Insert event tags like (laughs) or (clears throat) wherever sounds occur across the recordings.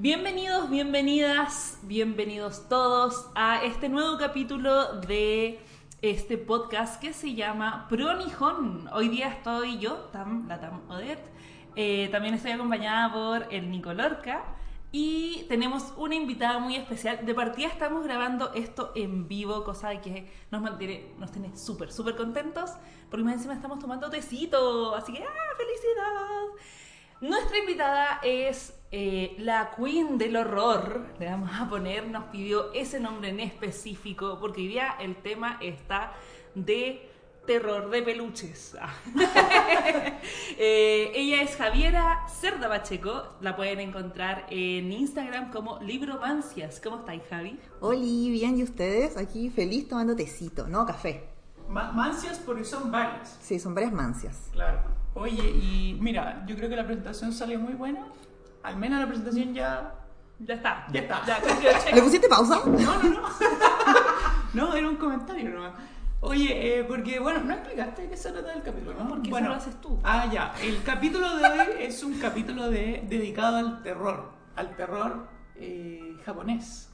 Bienvenidos, bienvenidas, bienvenidos todos a este nuevo capítulo de este podcast que se llama Pro Nijón. Hoy día estoy yo, Tam, la Tam Odet. Eh, también estoy acompañada por el Nico Lorca. Y tenemos una invitada muy especial. De partida estamos grabando esto en vivo, cosa que nos mantiene, nos tiene súper, súper contentos. Porque más encima estamos tomando tecito. Así que, ¡ah, felicidad! Nuestra invitada es eh, la Queen del Horror. Le vamos a poner, nos pidió ese nombre en específico. Porque hoy día el tema está de terror de peluches. (laughs) Eh, ella es Javiera Cerda Pacheco. La pueden encontrar en Instagram como Libromancias. ¿Cómo estáis, Javi? Hola, bien, ¿y ustedes? Aquí feliz tomando tecito, ¿no? Café. Ma- mancias porque son varias. Sí, son varias mancias. Claro. Oye, y mira, yo creo que la presentación salió muy buena. Al menos la presentación ya. Ya está. Ya está. Ya, check. ¿Le pusiste pausa? No, no, no. (laughs) no, era un comentario nomás. Oye, eh, porque bueno, no explicaste qué se trata el capítulo, ¿no? Porque eso bueno, lo haces tú. Ah, ya. El capítulo de hoy es un capítulo de, dedicado al terror, al terror eh, japonés.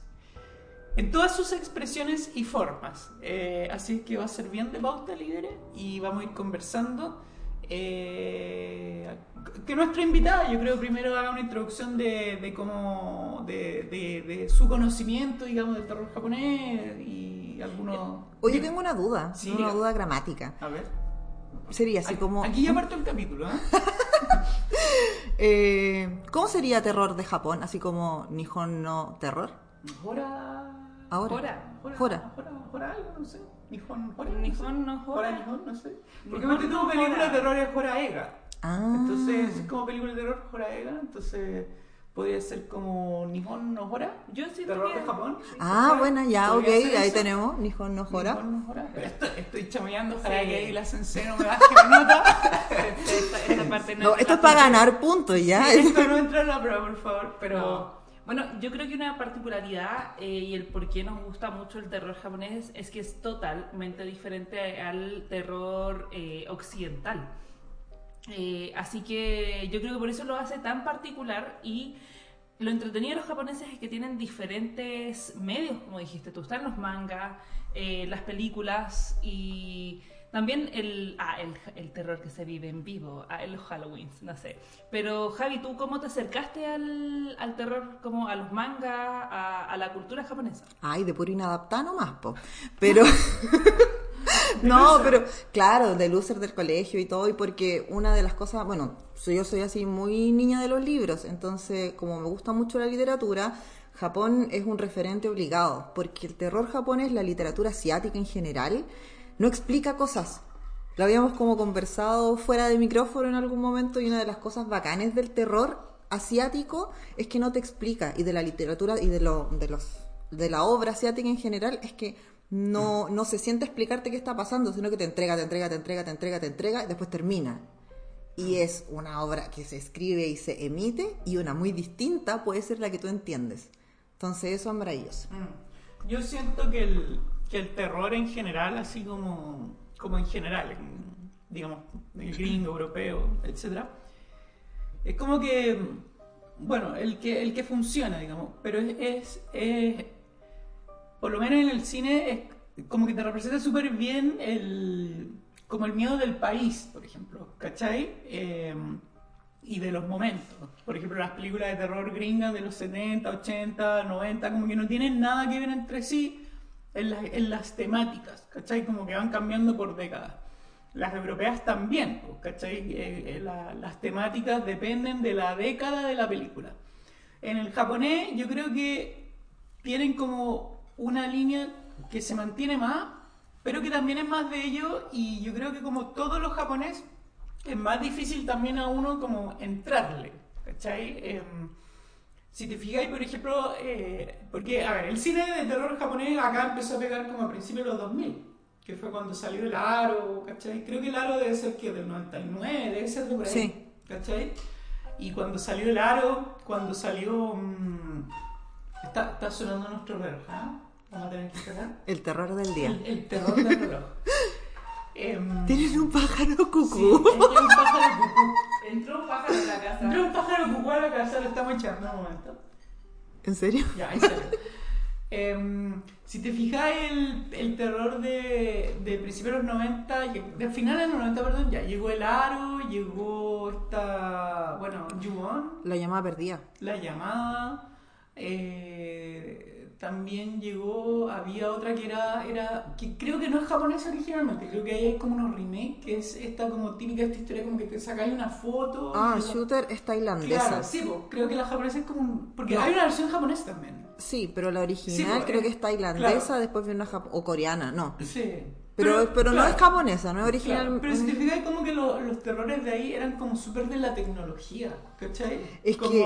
En todas sus expresiones y formas. Eh, así que va a ser bien de pauta libre y vamos a ir conversando. Eh, que nuestra invitada, yo creo, primero haga una introducción de, de cómo. De, de- de su conocimiento, digamos, del terror japonés y algunos. Oye, tengo una duda, Sí, una duda gramática. A ver. Sería así Aquí- como... Aquí ya parto el capítulo, ¿eh? (laughs) eh, ¿Cómo sería terror de Japón? Así como Nihon no terror. Hora. Ahora. Hora. Hora. Hora. Hora, hora algo, no sé. Nihon, hora. Nihon no Hora, hora. Nihon, no sé. Porque Nihon me no película hora. de terror es Hora Ega. Ah. Entonces, es como película de terror Hora Ega. Entonces, podría ser como Nihon no Hora. Yo siento Terror que- de Japón. Ah, bueno, ya, ok, ¿Podría ser ahí eso? tenemos Nihon no Hora. Nihon no Hora. Estoy, estoy chameando Sí. para que ahí la sensei no me baje la nota. (laughs) Esta, esta parte no, No, es esto es para ganar puntos ya. Esto no entra en la prueba, por favor. Pero. No. Bueno, yo creo que una particularidad eh, y el por qué nos gusta mucho el terror japonés es que es totalmente diferente al terror eh, occidental. Eh, así que yo creo que por eso lo hace tan particular y lo entretenido de los japoneses es que tienen diferentes medios, como dijiste tú. Están los mangas, las películas y también el, ah, el, el terror que se vive en vivo, ah, los Halloween, no sé. Pero Javi, ¿tú cómo te acercaste al, al terror, como a los mangas, a, a la cultura japonesa? Ay, de puro inadaptada nomás, po. Pero. (laughs) no, pero claro, de loser del colegio y todo, y porque una de las cosas, bueno, yo soy así muy niña de los libros, entonces, como me gusta mucho la literatura, Japón es un referente obligado, porque el terror japonés, la literatura asiática en general, no explica cosas. Lo habíamos como conversado fuera de micrófono en algún momento y una de las cosas bacanes del terror asiático es que no te explica y de la literatura y de, lo, de los de la obra asiática en general es que no, no se siente explicarte qué está pasando, sino que te entrega, te entrega, te entrega, te entrega, te entrega y después termina. Y es una obra que se escribe y se emite y una muy distinta puede ser la que tú entiendes. Entonces eso es maravilloso. Mm. Yo siento que el, que el terror en general, así como, como en general, en, digamos, el gringo, europeo, etcétera, es como que, bueno, el que, el que funciona, digamos, pero es, es, es- por lo menos en el cine, es como que te representa súper bien el, como el miedo del país, por ejemplo, ¿cachai? Eh, y de los momentos. Por ejemplo, las películas de terror gringas de los 70, 80, 90, como que no tienen nada que ver entre sí en, las- en las temáticas, ¿cachai? Como que van cambiando por décadas. Las europeas también, ¿cachai? Eh, eh, la- las temáticas dependen de la década de la película. En el japonés yo creo que tienen como una línea que se mantiene más, pero que también es más de ellos y yo creo que como todos los japoneses es más difícil también a uno como entrarle, ¿cachai? Em, si te fijáis, por ejemplo, eh, porque, a ver, el cine de terror japonés acá empezó a pegar como a principios de los 2000, que fue cuando salió el Aro, ¿cachai? Creo que el Aro debe ser que del 99, debe ser de por ahí, Sí. ¿cachai? Y cuando salió el Aro, cuando salió... mm, está, está sonando nuestro reloj, ¿ah? Vamos a tener que esperar. El terror del día. El, el terror del reloj. Em, Tienen un pájaro Sí, cucú. entró un pájaro cucú. Entró un pájaro en la casa. Entró un pájaro cucú a la casa, lo estamos echando un momento. ¿En serio? Ya, en serio. Em, si te fijas, el, el terror de, de principios de los 90, lle- de finales de los 90, perdón, ya llegó el aro, llegó esta, bueno, Ju-On, La llamada perdida. la llamada, eh, también llegó, había otra que era, era, que creo que no es japonesa originalmente, creo que ahí hay como unos remakes, que es esta como típica esta historia como que te sacáis una foto. Ah, y la- Shooter es tailandesa. Claro, sí, po, creo que la japonesa es como un- porque No. hay una versión japonesa también. Sí, pero la original Sí, pues, creo que es tailandesa, claro. después viene una jap- o coreana, no. Sí. Pero, pero, no claro, es japonesa, no es original. claro, pero si te fijas, como que lo- los terrores de ahí eran como súper de la tecnología, ¿cachai? Es como, que-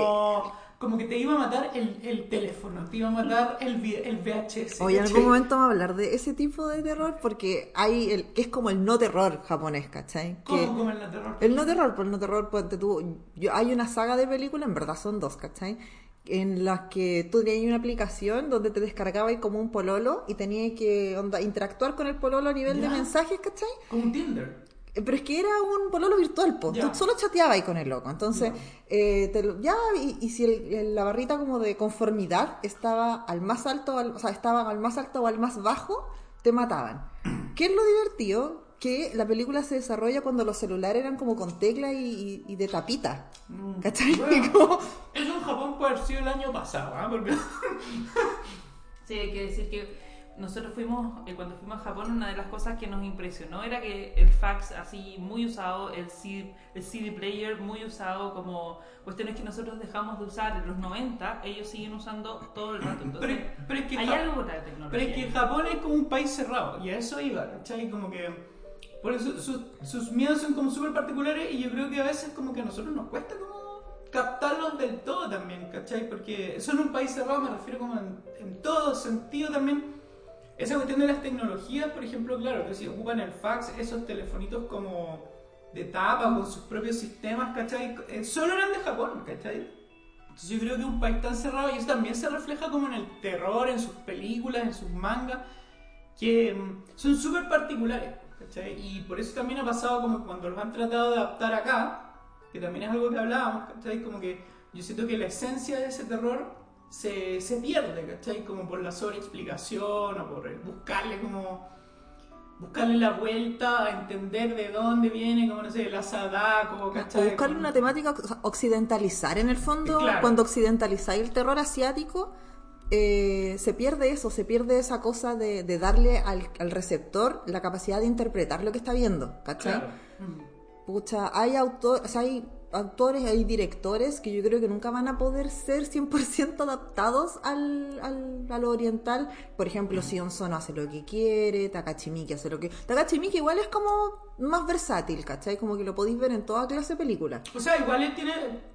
como que te iba a matar el, el teléfono, te iba a matar el, el VHS. Oye, en algún momento vamos a hablar de ese tipo de terror porque hay el que es como el no terror japonés, ¿cachai? ¿Cómo Que como en la terror? el no terror, por el no terror, ponte tú, yo, hay una saga de películas, en verdad son dos, ¿cachai? En las que tú tenías una aplicación donde te descargabas como un pololo y tenías que onda, interactuar con el pololo a nivel de mensajes, ¿cachai? Como un Tinder. Eh, Pero es que era un pololo virtual, pues. Ya. Tú solo chateabas ahí con el loco. Entonces, Ya. eh, te lo- ya, y, y si el- el- la barrita como de conformidad estaba al más alto, al- o sea, estaba al más alto o al más bajo, te mataban. (clears throat) ¿Qué es lo divertido? Que la película se desarrolla cuando los celulares eran como con tecla y, y- y de tapita. Mm. ¿Cachai? Bueno, (laughs) como- Eso en Japón puede haber sido el año pasado, ¿ah? Porque... Sí, hay que decir que nosotros fuimos, eh, cuando fuimos a Japón, una de las cosas que nos impresionó era que el fax así muy usado, el CD, el CD player muy usado como cuestiones que nosotros dejamos de usar en los 90, ellos siguen usando todo el rato. Entonces, Pero, pero es que hay Ja- algo de tecnología. Pero es que Japón es como un país cerrado y a eso iba, ¿cachai? Como que. Por eso sus- sus miedos son como súper particulares y yo creo que a veces como que a nosotros nos cuesta como captarlos del todo también, ¿cachai? Porque son un país cerrado, me refiero como en, en todo sentido también. Esa cuestión de las tecnologías, por ejemplo, claro, que si ocupan el fax, esos telefonitos como de tapa con sus propios sistemas, ¿cachai? Eh, Solo eran de Japón, ¿cachai? Entonces yo creo que un país tan cerrado, y eso también se refleja como en el terror, en sus películas, en sus mangas, que mm, son súper particulares, ¿cachai? Y por eso también ha pasado como cuando los han tratado de adaptar acá, que también es algo que hablábamos, ¿cachai? Como que yo siento que la esencia de ese terror se, se pierde, ¿cachai? Como por la sobreexplicación o por el buscarle como buscarle la vuelta a entender de dónde viene, como no sé, la Sadako, O ¿cachai? buscarle Como- una temática, o sea, occidentalizar en el fondo, Claro. cuando occidentalizáis el terror asiático, eh, se pierde eso, se pierde esa cosa de, de darle al, al receptor la capacidad de interpretar lo que está viendo, ¿cachai? Claro. Pucha, hay autores, hay autores, hay directores que yo creo que nunca van a poder ser 100% adaptados al, al, a lo oriental. Por ejemplo, Sion Sono hace lo que quiere, Takashi Miike hace lo que... Takashi Miike igual es como más versátil, ¿cachai? Como que lo podéis ver en toda clase de películas. O sea, igual él tiene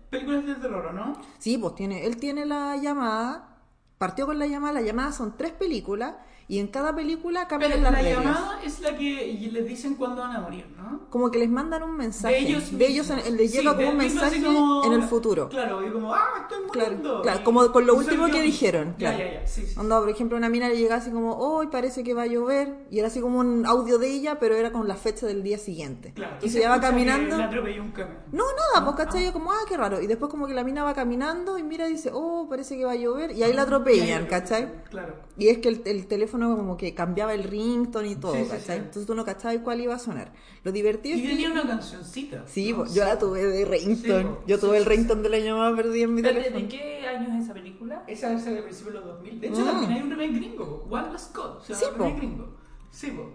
películas de terror, ¿o ¿no? Sí, pues tiene, él tiene la llamada, partió con la llamada, la llamada son tres películas y en cada película cambian Pero las la reglas. llamada es la que les dicen cuándo van a morir, ¿no? Como que les mandan un mensaje. De ellos, de ellos en- mismos. les llega Sí, como de un mensaje como- en el futuro. Claro, y como, ah, estoy muriendo. Claro, claro, como con lo último que dijeron, claro. Ya, ya, ya, sí, sí. Onda, por ejemplo, una mina le llega así como, hoy parece que va a llover, y era así como un audio de ella, pero era con la fecha del día siguiente. Claro, y se va escucha que caminando. Atropelló un camión. No, nada, pues cachai, Yo como, ah, qué raro. Y después como que la mina va caminando y mira y dice, oh, parece que va a llover, y ahí la atropellan, Ya, ya, ¿cachai? Claro. Y es que el, el teléfono como que cambiaba el ringtone y todo, Sí, sí, ¿cachai? sí. Entonces tú no cachabas cuál iba a sonar. Lo divertido Y es que... tenía una cancioncita. Sí, ¿no? pues, yo la tuve de ringtone. Sí, po. yo tuve Sí, el sí, ringtone de la llamada perdida en mi ¿De, de- teléfono. de qué año es esa película? Esa es de principios de los 2000. De hecho, Mm. también hay un remake gringo. One Last Call. O sea, Sí, un remake po. gringo. Sí, po.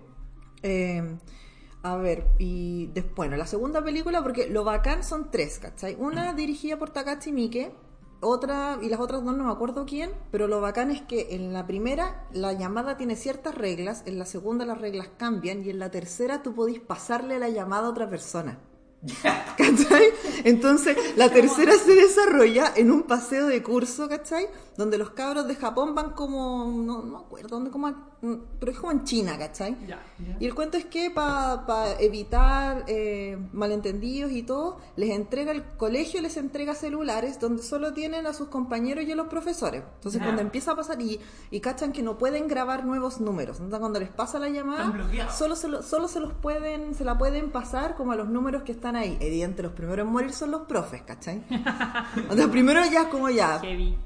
Eh, a ver, y después, bueno, la segunda película, porque lo bacán son tres, ¿cachai? Una dirigida por Takashi Miike, otra, y las otras dos no me acuerdo quién, pero lo bacán es que en la primera la llamada tiene ciertas reglas, en la segunda las reglas cambian, y en la tercera tú podís pasarle la llamada a otra persona. (laughs) ¿Cachai? Entonces, la tercera se desarrolla en un paseo de curso, ¿cachai? Donde los cabros de Japón van como, no, no me acuerdo, dónde como, a- pero es como en China, ¿cachai? Ya, ya. Y el cuento es que para evitar eh, malentendidos y todo, les entrega el colegio, les entrega celulares donde solo tienen a sus compañeros y a los profesores. Entonces Ya. cuando empieza a pasar y, y cachan que no pueden grabar nuevos números, entonces cuando les pasa la llamada, solo se, lo- solo se los pueden, se la pueden pasar como a los números que están ahí. Evidente, los primeros en morir son los profes, ¿cachai? (laughs) Entonces primero ya es como ya, Heavy.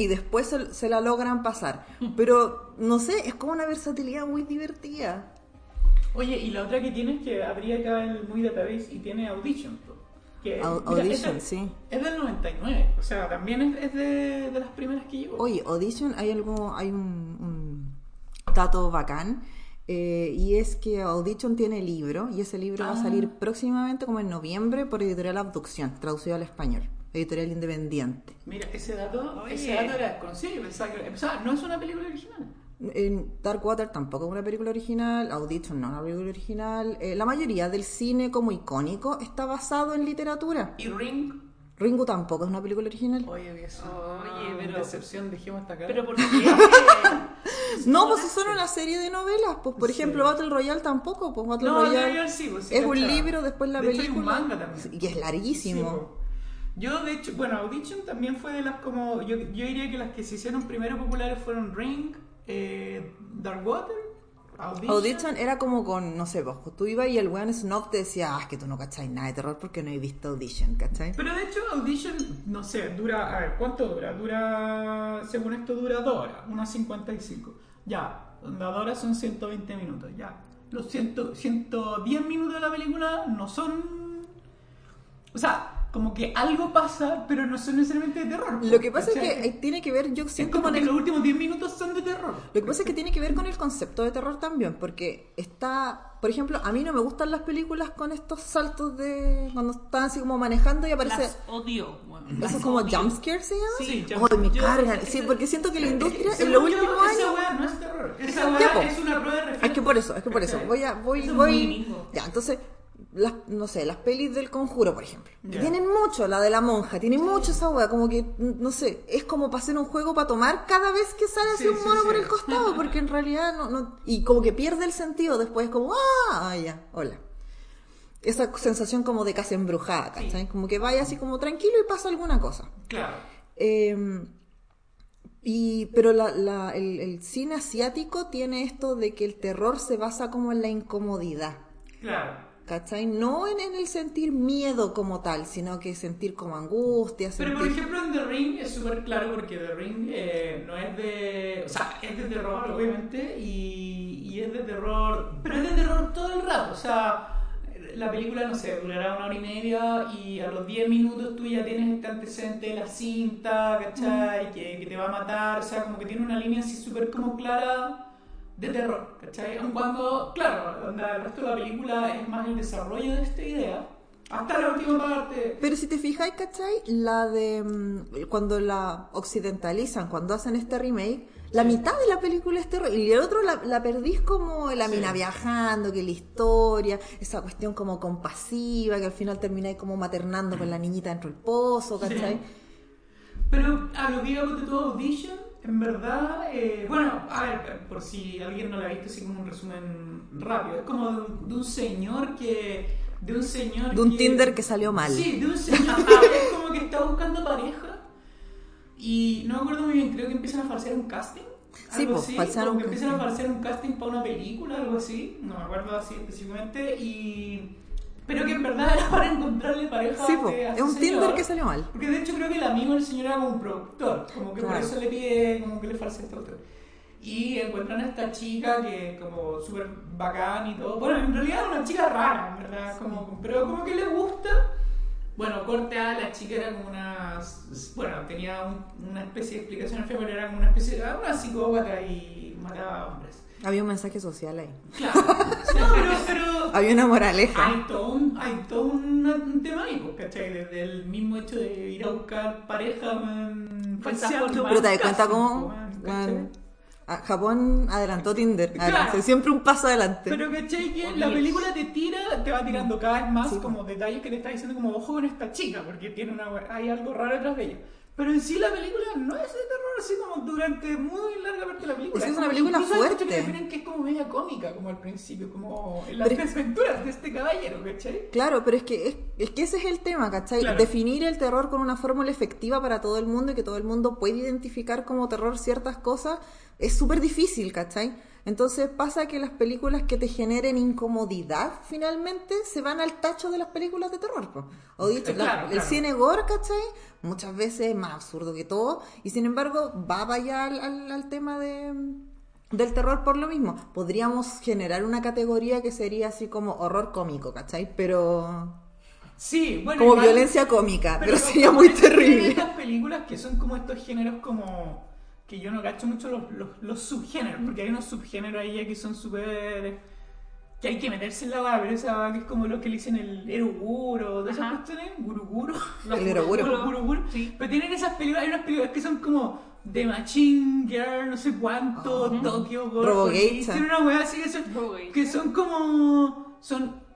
Y después se, se la logran pasar. (laughs) Pero, no sé, es como una versatilidad muy divertida. Oye, y la otra que tiene es que abrí acá el Muy Database y tiene Audition. Que, mira, Audition, es sí. Es del 99, o sea, también es, es de, de las primeras que llegó. Oye, Audition, hay algo, hay un, un dato bacán. eh, y es que Audition tiene libro y ese libro va a Ah. salir próximamente como en noviembre por editorial Abducción, traducido al español, editorial independiente. Mira, ese dato, Oye. ese dato era desconocido. Yo pensaba que, o sea, no es una película original. En Dark Water tampoco es una película original, Audition no es una película original. Eh, la mayoría del cine como icónico está basado en literatura. Y Ring, Ringu tampoco es una película original. oye, eso. Oye, pero- Decepción, dejemos hasta acá. Pero ¿por qué? (laughs) No, pues es solo una serie de novelas. Pues por Sí. ejemplo, Battle Royale tampoco. Pues Battle No, Royale Royale sí, pues sí, es un libro, después la De hecho, hay película. un manga también. Y es larguísimo. Sí, po. Yo, de hecho, bueno, Audition también fue de las como. Yo, yo diría que las que se hicieron primero populares fueron Ring, eh, Dark Water, Audition. Audition era como con, no sé, vos, tú ibas y el weón snob te decía, ah, es que tú no cacháis nada de terror porque no he visto Audition, ¿cachai? Pero de hecho, Audition, no sé, dura. A ver, ¿cuánto dura? Dura. Según esto, dura 2 horas, unas 55. Ya, las 2 horas son 120 minutos, ya. Los 100, 110 minutos de la película no son. O sea, como que algo pasa, pero no son necesariamente de terror. Lo que pasa es que tiene que ver, yo Es siento como con que el los últimos 10 minutos son de terror. Lo que pasa es que tiene que ver con el concepto de terror también, porque está, por ejemplo, a mí no me gustan las películas con estos saltos de cuando están así como manejando y aparece Las odio. bueno, eso las es como odio. jumpscare se llama. Sí, Ay, jump- me yo- cargan. Sí, porque siento que la industria en los últimos Esa años weá no es terror. Esa weá es una prueba de reflejo. es que por eso, es que por eso voy a voy Eso es voy ya, entonces las, no sé, las pelis del conjuro, por ejemplo. Ya. Tienen mucho, la de la monja, tiene mucho esa wea, como que, no sé, es como para hacer un juego para tomar cada vez que sale así Sí, un mono sí. por el costado, (laughs) porque en realidad no, no, y como que pierde el sentido después, como, ah, ah, ya, hola. Esa sensación como de casa embrujada, ¿cachai? Como que vaya así como tranquilo y pasa alguna cosa. Claro. Eh, y, pero la- la- el, el cine asiático tiene esto de que el terror se basa como en la incomodidad, Claro. ¿Cachai? No en, en el sentir miedo como tal, sino que sentir como angustia, Pero por sentir... ejemplo en The Ring es súper claro porque The Ring eh, no es de... O sea, es de terror obviamente y, y es de terror... Pero es de terror todo el rato. O sea, la película, no sé, durará una hora y media y a los 10 minutos tú ya tienes este antecedente de la cinta, ¿cachai? Que, que te va a matar. O sea, como que tiene una línea así súper como clara de terror, ¿cachai? Aun cuando, claro, onda, el resto de la película es más el desarrollo de esta idea. Hasta la última parte. Pero si te fijáis, ¿cachai? La de... mm, Cuando la occidentalizan, cuando hacen este remake, la mitad de la película es terror y el otro la, la perdís como la Sí. mina viajando, que la historia, esa cuestión como compasiva, que al final termináis como maternando con la niñita dentro del pozo, ¿cachai? Pero a lo que digamos de todo Audition, en verdad, eh, bueno, a ver, por si alguien no la ha visto, así como un resumen rápido, es como de un, de un señor que... De un señor De un que- Tinder que salió mal. Sí, de un señor que (laughs) es como que está buscando pareja y no me acuerdo muy bien, creo que empiezan a falsear un casting. Sí, algo pues, así, como un que empiezan a falsear un casting para una película, algo así, no me acuerdo así específicamente, y... Pero que en verdad era para encontrarle pareja Sí, po, a es este un Tinder señor. que salió mal. Porque de hecho creo que el amigo del señor era como un productor, como que por Claro. eso le pide, como que le falsea este autor. Y encuentran a esta chica que como súper bacán y todo. Bueno, en realidad era una chica rara, verdad, como, pero como que le gusta. Bueno, corte A, la chica era como una... Bueno, tenía un- una especie de explicación pero era como una especie de... una psicópata y mataba hombres. Había un mensaje social ahí. Claro. (laughs) No, pero... pero Había una moraleja. hay todo un, hay todo un, un tema ahí, pues, ¿cachai? Desde el mismo hecho de ir a buscar pareja, man, Pues Pero te das cuenta cómo a- Japón adelantó Tinder. Claro. Adelante, Siempre un paso adelante. Pero ¿cachai? Que la película te tira, te va tirando cada vez más Sí. como detalles que te está diciendo como ojo con esta chica, porque tiene una hay algo raro detrás de ella. Pero en sí la película no es de terror así como durante muy larga parte de la película. Es es una película incluso fuerte. que definen que es como media cómica, como al principio, como en las desventuras de este caballero, ¿cachai? Claro, pero es que, es, es que ese es el tema, ¿cachai? Claro. Definir el terror con una fórmula efectiva para todo el mundo y que todo el mundo puede identificar como terror ciertas cosas es súper difícil, ¿cachai? Entonces pasa que las películas que te generen incomodidad finalmente se van al tacho de las películas de terror. po. O dicho, Eh, la- claro, el claro. cine gore, ¿cachai? Muchas veces es más absurdo que todo y sin embargo va para allá al, al- al tema de, del terror por lo mismo. Podríamos generar una categoría que sería así como horror cómico, ¿cachai? Pero Sí, bueno. como igual- violencia cómica, pero, sería muy terrible. Estas películas que son como estos géneros como que yo no cacho mucho los, los, los subgéneros, porque hay unos subgéneros ahí que son súper que hay que meterse en la baba, pero esa que es como lo que le dicen el eroguro, de esas cuestiones, guruguro. El eroguro. Guru, guru, guru. Sí. Pero tienen esas películas, hay unas películas que son como The Machine Girl, no sé cuánto. Tokyo Robogator. Police, Tienen una weá así que son, que son como. son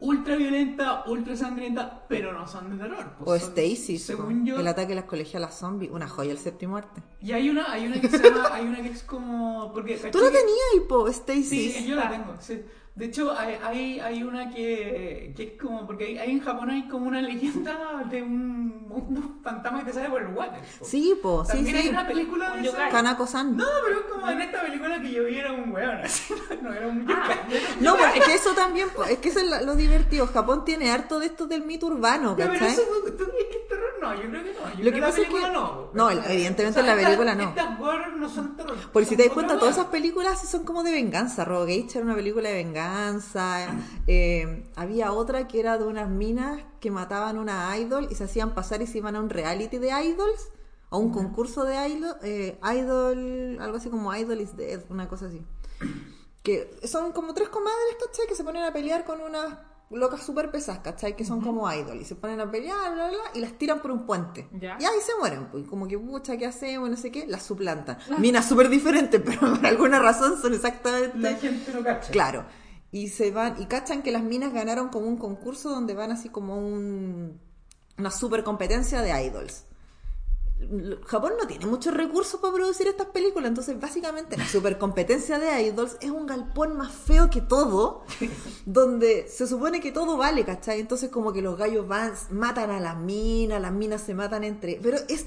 ultra violenta, ultra sangrienta, pero no son de terror. O pues son- Stacy, según yo. el ataque a las colegialas zombies, una joya el séptimo arte. Y hay una, hay una que se llama, hay una que es como. Porque, Tú la ¿cachai? tenías, po, Stacy. Sí, yo la tengo. sí. De hecho, hay, hay, hay una que, que es como. Porque hay, hay en Japón hay como una leyenda de un, un fantasma que te sale por el water. po. Sí, po, sí, También hay sí. una película de yokai. Kanako-san. No, pero es como en esta película que yo vi era un weón, así, (laughs) no era un Ah, yokai. No, pues, es que eso también, po, es que eso es lo, divertido. Japón tiene harto de esto del mito urbano, Ya, pero ¿cachai? eso, ¿tú crees que es terror? No, yo creo que no. Yo Lo creo que la pasa es película que- no. no, evidentemente en la película no. Estas gore no son terror. Porque si te das cuenta, todas esas películas son como de venganza. Robogator era una película de venganza. Eh, había otra que era de unas minas que mataban una idol y se hacían pasar y se iban a un reality de idols. O un concurso de idol, eh, idol, algo así como Idol is Dead, una cosa así. Que son como tres comadres, ¿cachai? Que se ponen a pelear con unas locas súper pesadas, ¿cachai? Que son como idol. Y se ponen a pelear, bla, bla, bla, y las tiran por un puente. Ya. Y ahí se mueren, pues. Como que, pucha, ¿qué hacemos? No sé qué. Las suplantan. Minas súper diferentes, (laughs) pero por alguna razón son exactamente... La gente no cacha. Claro. Y se van, y cachan que las minas ganaron como un concurso donde van así como un, una super competencia de idols. Japón no tiene muchos recursos para producir estas películas, entonces básicamente la super competencia de idols es un galpón más feo que todo, (laughs) donde se supone que todo vale, ¿cachai? Entonces como que los gallos van, matan a las minas, las minas se matan entre... Pero es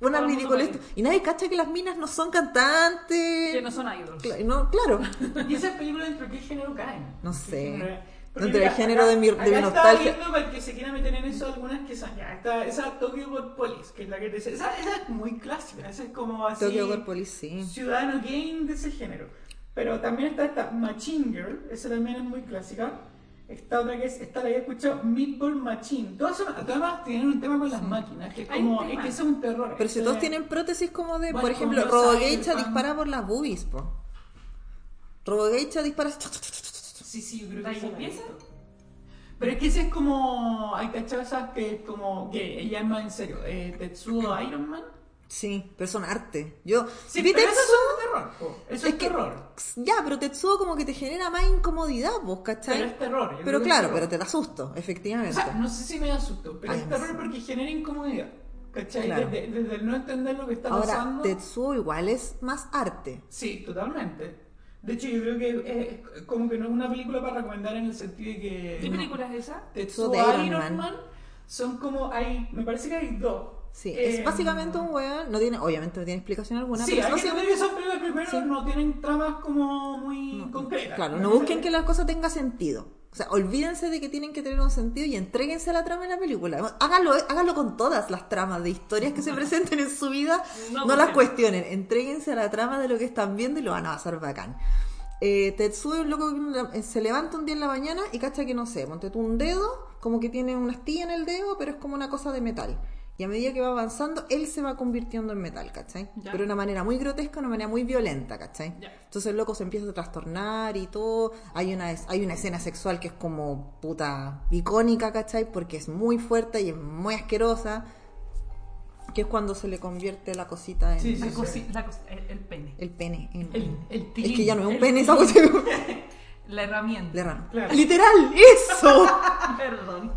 una baila. Y nadie cacha que las minas no son cantantes. Que no son idols. Cla- no, claro. (laughs) ¿Y esas películas dentro de qué género caen? No ¿Qué sé. Porque Dentro del género acá- de mi- de acá mi estaba nostalgia. viendo para que se quiera meter en eso algunas que son ya. Está, esa Tokyo Ghoul Police, que es la que te dice. Esa, esa es muy clásica, esa es como así. Tokyo Ghoul Police, sí. Ciudadano Game de ese género. Pero también está esta Machine Girl, esa también es muy clásica. Esta otra que es, esta la había escuchado, Meatball Machine. Todas son, todas tienen un tema con las máquinas, que es Hay como, es que eso es un terror. Pero si todos es- tienen prótesis como de, Bueno, por ejemplo, Robogeisha dispara por las boobies, po. Robogeisha dispara... Sí, sí, yo creo ¿La que. Pero es que ese es como. Hay cachado esas que es como. que ella es más en serio. Eh, Tetsuo Iron Man. Sí, pero son arte. Yo... Sí, vi pero eso Tetsuo, es terror. po. Eso es es, que- terror. Ya, pero Tetsuo como que te genera más incomodidad, vos, ¿cachai? Pero es terror. Pero claro, terror. pero te da susto, O efectivamente. sea, no sé si me da susto, pero Ay, es no terror sé. porque genera incomodidad. ¿Cachai? Claro. Desde, desde el no entender lo que está Ahora, pasando. Tetsuo igual es más arte. Sí, totalmente. De hecho, yo creo que es, es como que no es una película para recomendar en el sentido de que. ¿Qué película es esa? Tetsuo de Iron, Iron Man. Man. son como. hay Me parece que hay dos. Sí, Eh, es básicamente un weón, no tiene, obviamente no tiene explicación alguna, Sí, pero hay básicamente- que son películas primero Sí. no tienen tramas como muy concretas. Claro, no busquen que la cosa tenga sentido. O sea, olvídense de que tienen que tener un sentido y entréguense a la trama de la película. Háganlo, háganlo con todas las tramas de historias que se (laughs) presenten en su vida. No No, las cuestionen. Entréguense a la trama de lo que están viendo y lo van a pasar bacán. Eh, Tetsuo es un loco que se levanta un día en la mañana y cacha que no sé, ponte tú un dedo, como que tiene una astilla en el dedo, pero es como una cosa de metal. Y a medida que va avanzando, él se va convirtiendo en metal, ¿cachai? Ya. Pero de una manera muy grotesca, una manera muy violenta, ¿cachai? Ya. Entonces el loco se empieza a trastornar y todo. Hay una, hay una escena sexual que es como puta icónica, ¿cachai? Porque es muy fuerte y es muy asquerosa. Que es cuando se le convierte la cosita en Sí, La sí. cosi- la cos- el, el pene. el pene. en- El, el es que ya no es un pene, esa cuestión. (laughs) La herramienta. Erran. Claro. ¡Literal! ¡Eso! (laughs) Perdón.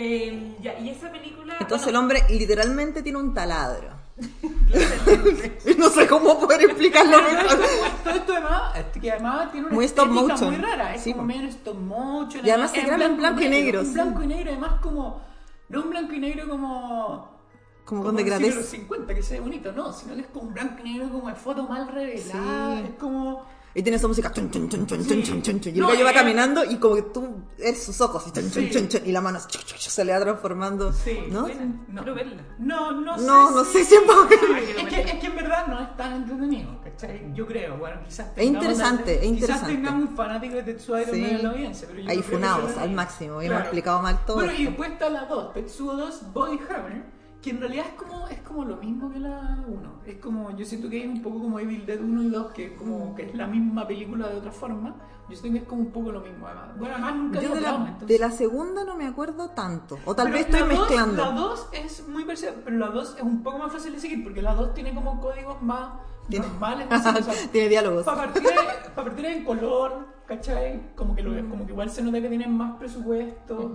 Eh, ya, y esa película. Entonces el bueno, hombre literalmente tiene un taladro. (laughs) No sé cómo poder explicarlo mejor. (laughs) Todo esto además, que además tiene una Muy estética motion. muy rara, es Sí, como medio en stop motion. Y además se graba en blanco y negro, sí. blanco y negro, además como, no un blanco y negro como... Como con degradez. los 50, que se ve bonito, no, sino que es como un blanco y negro como de foto mal revelada, Sí. es como... Y tiene esa música. chun, chun, chun, chun, Sí. chun, chun, chun, y el No, gallo va eh, caminando y como que tú eres sus ojos. Y, Sí. chun, chun, y la mano se le va transformando. Sí, ¿No? Buena, No. quiero verla. No, no sé. No, no sé si es. Es que, es que en verdad no es tan entretenido, ¿cachai? Yo creo, bueno, quizás Es interesante, es Quizás interesante. tengamos un fanático de Tetsuo Iron Sí. Man en la audiencia, pero yo Ahí no funados al máximo, mismo. hemos explicado mal todo Bueno, y esto. después está la 2, Tetsuo 2 Body Hammer, que en realidad es como, es como lo mismo que la 1. Es como, yo siento que es un poco como Evil Dead 1 y 2, que es como que es la misma película de otra forma. Yo siento que es como un poco lo mismo, además. Bueno, además nunca Yo de la, entonces- de la segunda no me acuerdo tanto. O tal pero vez estoy dos- mezclando. la 2 es muy parecida, pero la 2 es un poco más fácil de seguir porque la 2 tiene como códigos más Tiene- normales. así, o sea, (laughs) Tiene diálogos. para partir, de- (laughs) pa' partir en color, ¿cachai? Como que, lo, como que igual se nota que tienen más presupuesto.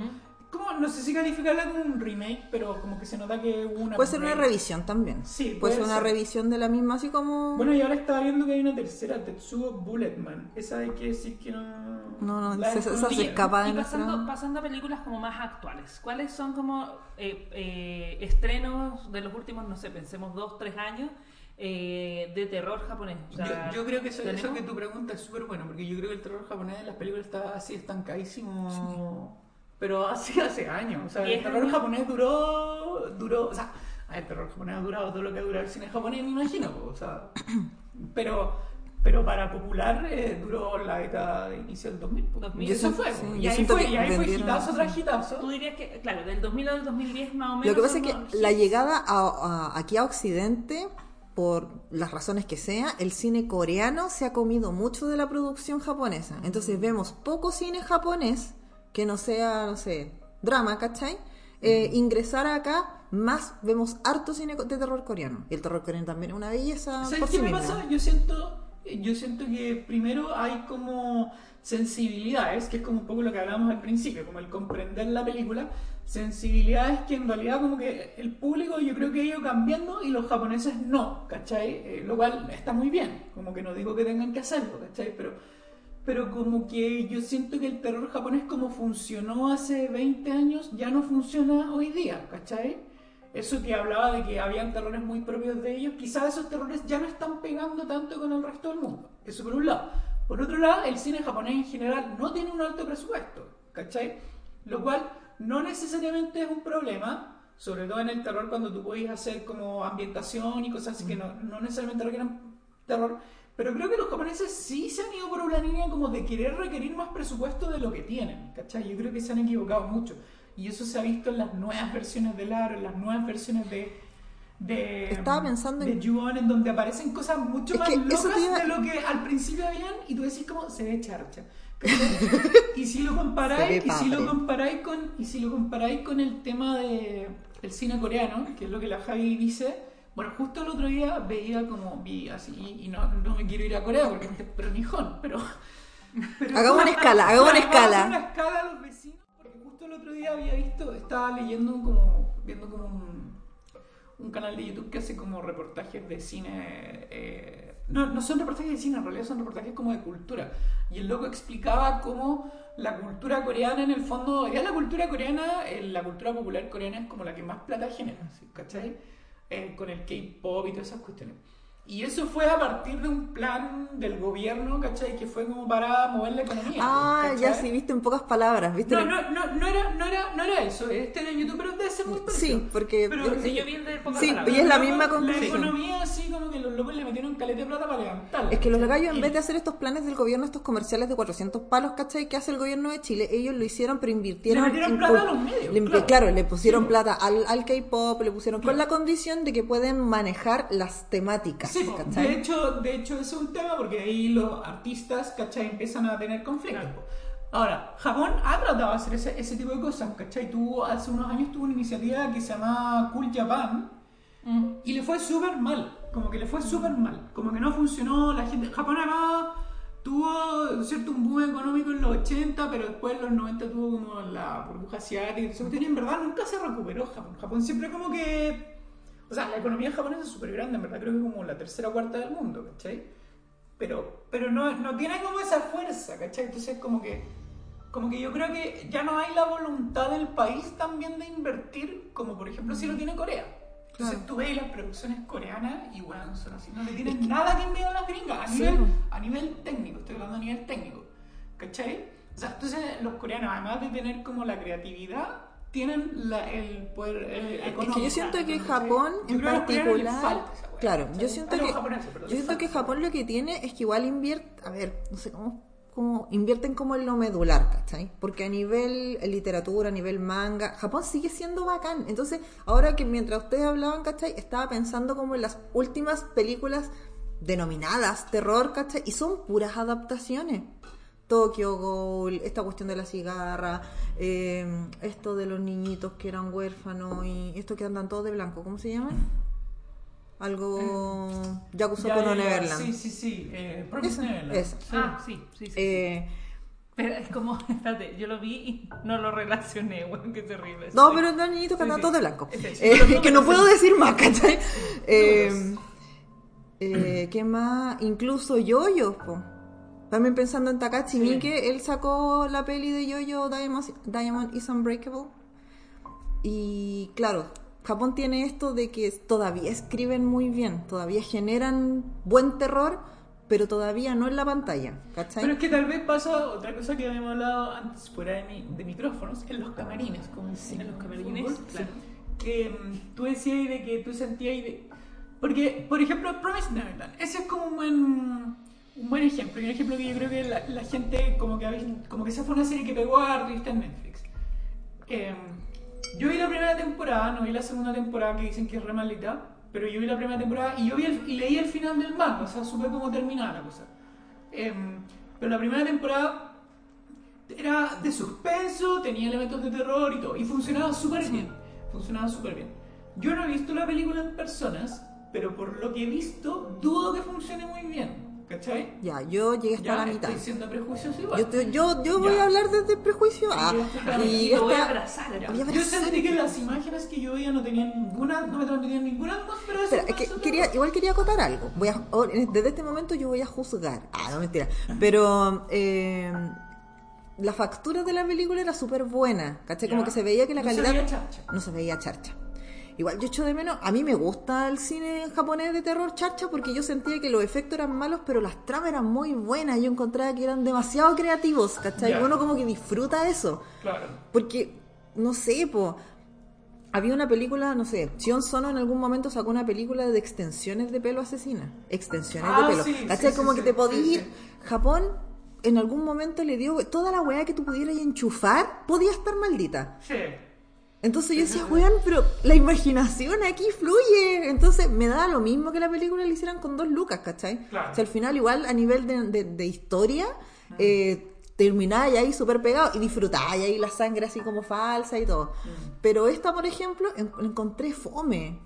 Como, no sé si calificarla como un remake, pero como que se nota que hubo una. Puede ser una revisión también. Sí, puede, puede ser una revisión de la misma, así como. Bueno, y ahora estaba viendo que hay una tercera, Tetsuo Bulletman. Esa hay que decir que no. No, no, la esa- esa se escapa de y nuestra- pasando, pasando a películas como más actuales, ¿cuáles son como eh, eh, estrenos de los últimos, no sé, pensemos dos, tres años eh, de terror japonés? O sea, yo, yo creo que eso, eso que tu pregunta es súper bueno, porque yo creo que el terror japonés en las películas está así estancadísimo, pero así (laughs) hace años. O sea, el ¿Diez terror años? japonés duró, duró, o sea, el terror japonés ha durado todo lo que ha durado el cine japonés, me imagino, o sea, (clears throat) pero, pero para popular eh, duró la década de inicio del 2000. po. 2000. Y eso fue, sí, y ahí fue, y ahí fue hitazo tras hitazo. Tú dirías que, claro, del 2000 al 2010 más o menos. Lo que pasa es que la llegada a, a- aquí a Occidente, por las razones que sea, el cine coreano se ha comido mucho de la producción japonesa. Entonces vemos poco cine japonés que no sea, no sé, drama, ¿cachai? Eh, ingresar acá, más vemos harto cine de terror coreano. Y el terror coreano también es una belleza ¿Sabes por qué sí me mismo. pasa? Yo siento, yo siento que primero hay como sensibilidades, que es como un poco lo que hablábamos al principio, como el comprender la película, sensibilidades que en realidad como que el público yo creo que ha ido cambiando y los japoneses no, ¿cachai? Eh, lo cual está muy bien, como que no digo que tengan que hacerlo, ¿cachai? Pero, pero como que yo siento que el terror japonés como funcionó hace 20 años ya no funciona hoy día, ¿cachai? Eso que hablaba de que habían terrores muy propios de ellos, quizás esos terrores ya no están pegando tanto con el resto del mundo. Eso por un lado. Por otro lado, el cine japonés en general no tiene un alto presupuesto, ¿cachai? Lo cual no necesariamente es un problema, sobre todo en el terror cuando tú podés hacer como ambientación y cosas así que no, no necesariamente requieren terror. Pero creo que los japoneses sí se han ido por una línea como de querer requerir más presupuesto de lo que tienen, ¿cachai? Yo creo que se han equivocado mucho. Y eso se ha visto en las nuevas versiones del Aro, en las nuevas versiones de... de Estaba pensando de en- en donde aparecen cosas mucho Es más locas iba- de lo que al principio habían y tú decís como se ve charcha. (laughs) y si lo comparáis, y si lo comparáis con, y si lo comparáis con el tema de el cine coreano, que es lo que la Javi dice, bueno, justo el otro día veía como vi así, y no, no me quiero ir a Corea porque es pero nijón, pero, pero Hagamos una escala, hagamos una escala. una escala a los vecinos, porque justo el otro día había visto, estaba leyendo como, viendo como un, un canal de YouTube que hace como reportajes de cine. eh, no, no son reportajes de cine, en realidad son reportajes como de cultura. Y el loco explicaba cómo la cultura coreana, en el fondo, ya la cultura coreana, eh, la cultura popular coreana es como la que más plata genera, ¿sí? ¿cachai? Eh, con el K-pop y todas esas cuestiones. Y eso fue a partir de un plan del gobierno, ¿cachai? Que fue como para mover la economía. Ah, ya sí, viste en pocas palabras, viste. No, no, no, no, era, no, era, no era eso, este era YouTube, pero debe ser muy parecido. Sí, porque Pero- Sí, yo vi el de pocas Sí, palabras. y es la Pero misma La conclusión. economía así como que los locos le metieron caleta de plata para levantarla. Es que los gallos, en Y- vez de hacer estos planes del gobierno, estos comerciales de 400 palos, ¿cachai? Que hace el gobierno de Chile, ellos lo hicieron, pero invirtieron. Le metieron plata a los medios, le- claro. claro. le pusieron Sí. plata al, al K-pop, le pusieron. Con la condición de que pueden manejar las temáticas, Sí, de hecho, de hecho es un tema porque ahí los artistas, ¿cachai? Empiezan a tener conflictos. Claro. Ahora, Japón ha tratado de hacer ese, ese tipo de cosas, ¿cachai? Tuvo, hace unos años tuvo una iniciativa que se llama Cool Japan Mm. y le fue súper mal, como que le fue súper mal, como que no funcionó, la gente, Japón además tuvo cierto un boom económico en los 80, pero después en los 90 tuvo como la burbuja asiática, en verdad nunca se recuperó Japón, Japón siempre como que, o sea, la economía japonesa es súper grande, en verdad creo que como la tercera o cuarta del mundo, ¿cachai? Pero, pero no, no tiene como esa fuerza, ¿cachai? Entonces como que, como que yo creo que ya no hay la voluntad del país también de invertir, como por ejemplo si lo tiene Corea. Entonces tú ves las producciones coreanas y bueno, son así, no le tienen nada que enviar a las gringas, a nivel, a nivel técnico, estoy hablando a nivel técnico, ¿cachai? O sea, entonces los coreanos, además de tener como la creatividad, tienen la, el poder eh, Es económico. que yo siento que. Japón en particular, falta claro, yo siento A los que yo siento que. Japón lo que tiene es que igual invierte, a ver, no sé cómo como invierten como en lo medular, ¿cachai? Porque a nivel literatura, a nivel manga, Japón sigue siendo bacán. Entonces, ahora que mientras ustedes hablaban, ¿cachai? Estaba pensando como en las últimas películas denominadas terror, ¿cachai? Y son puras adaptaciones. Tokyo Ghoul, esta cuestión de la cigarra, eh, esto de los niñitos que eran huérfanos y esto que andan todos de blanco, ¿cómo se llaman? Algo... Yakuza Ya, Kono ya, ya, Neverland. Sí, sí, sí. Eh, Promised Esa, Neverland. esa. Sí. Ah, sí, sí, sí. Eh, Pero es como, (laughs) espérate, yo lo vi y no lo relacioné, (laughs) weón, qué terrible. no, Sí. pero eran niñitos que Sí, andan sí. todos de blanco. Sí, sí. Eh, que no puedo sí. decir más, ¿cachai? Eh, eh, ¿Qué más? Incluso Yoyo, po. También pensando en Takashi Sí. Miike, él sacó la peli de Yoyo Diamond, Diamond is Unbreakable. Y claro, Japón tiene esto de que todavía escriben muy bien, todavía generan buen terror, pero todavía no en la pantalla, ¿cachai? Pero es que tal vez pasa otra cosa que habíamos hablado antes fuera de, mi- de micrófonos, en los camarines, como en en los camarines, fútbol, claro. Que mm, tú decías de que tú sentías de... Porque, por ejemplo, Promised Neverland, ese es como un buen, un buen ejemplo, y un ejemplo que yo creo que la, la gente como que, como que esa fue una serie que pegó y está en Netflix. Eh, yo vi la primera temporada, no vi la segunda temporada que dicen que es re maldita, pero yo vi la primera temporada y yo vi el- y leí el final del manga, o sea, supe cómo terminaba la cosa. Em, pero la primera temporada era de suspenso, tenía elementos de terror y todo, y funcionaba súper bien. Funcionaba súper bien. Yo no he visto la película en personas, pero por lo que he visto, dudo que funcione muy bien. ¿Cachai? Ya, yo llegué hasta Ya la mitad. estoy siendo prejuicioso igual. Yo, yo, yo voy a hablar desde el prejuicio. Ah, Y y lo voy a abrazar. Ya. Voy a Yo sentí que las imágenes que yo veía no tenían ninguna, no me transmitían ninguna atmósfera de es que quería, igual quería acotar algo. Voy a, desde este momento yo voy a juzgar. Ah, no mentira. Pero eh, la factura de la película era súper buena. ¿Cachai? Como Ya. que se veía que la No se calidad. veía charcha. No se veía charcha. Igual yo echo de menos. A mí me gusta el cine japonés de terror charcha porque yo sentía que los efectos eran malos, pero las tramas eran muy buenas. Yo encontraba que eran demasiado creativos. ¿Cachai? Ya. Uno como que disfruta eso. Claro. Porque, no sé, po, había una película, no sé, Sion Sono en algún momento sacó una película de extensiones de pelo asesina. Extensiones Ah, de pelo. sí, ¿Cachai? sí, Como sí, que te podías ir. Japón en algún momento le dio toda la weá que tú pudieras enchufar, podía estar maldita. Sí. Entonces yo decía, weón, pero la imaginación aquí fluye. Entonces me da lo mismo que la película le hicieran con dos lucas, ¿cachai? Claro. O sea, al final igual a nivel de, de- de historia, eh, termináis ahí súper pegado y disfrutáis ahí la sangre así como falsa y todo. Pero esta, por ejemplo, en- encontré fome.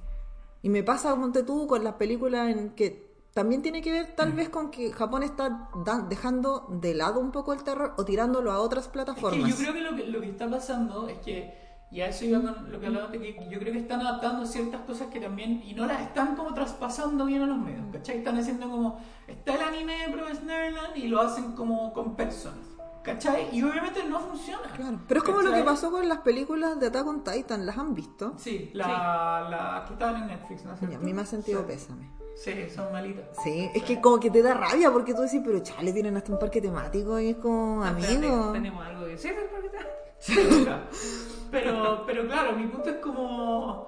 Y me pasa, ponte tú, con las películas en que también tiene que ver tal vez con que Japón está dejando de lado un poco el terror o tirándolo a otras Es que plataformas. yo creo que lo, que lo que está pasando es que, y a eso iba con lo que hablaba de que yo creo que están adaptando ciertas cosas que también, y no las están como traspasando bien a los medios, ¿cachai? Están haciendo como, está el anime de Promised Neverland y lo hacen como con personas, ¿cachai? Y obviamente no funciona. Claro. Pero es como lo que pasó con las películas de Attack on Titan, ¿las han visto? Sí, la, la que estaban en Netflix, ¿no Ya, a mí me ha sentido sí. pésame. Sí, son malitas. Sí, es que como que te da rabia porque tú decís, pero chale, tienen hasta un parque temático y es como amigo. Tenemos algo que decir del Parque Temático? (laughs) pero, pero claro, mi punto es como.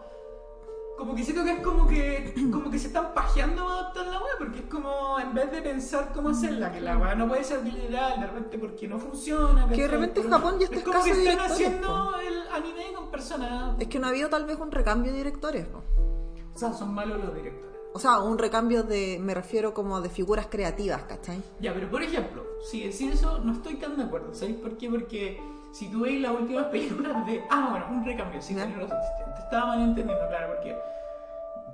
Como que siento que es como que como que se están pajeando a adaptar la web, porque es como en vez de pensar cómo hacerla, que la web no puede ser literal de repente porque no funciona. Que de repente Pero Japón ya está Es como que están haciendo el anime con personas. Es que no ha habido tal vez un recambio de directores. po. O sea, son malos los directores. O sea, un recambio de, me refiero como de figuras creativas, ¿cachai? Ya, pero por ejemplo, si decir eso, no estoy tan de acuerdo. ¿Sabéis por qué? Porque si tú veis las últimas (laughs) películas de. Ah, bueno, un recambio, sí, tenés razón, te, estaba malentendiendo, claro, porque.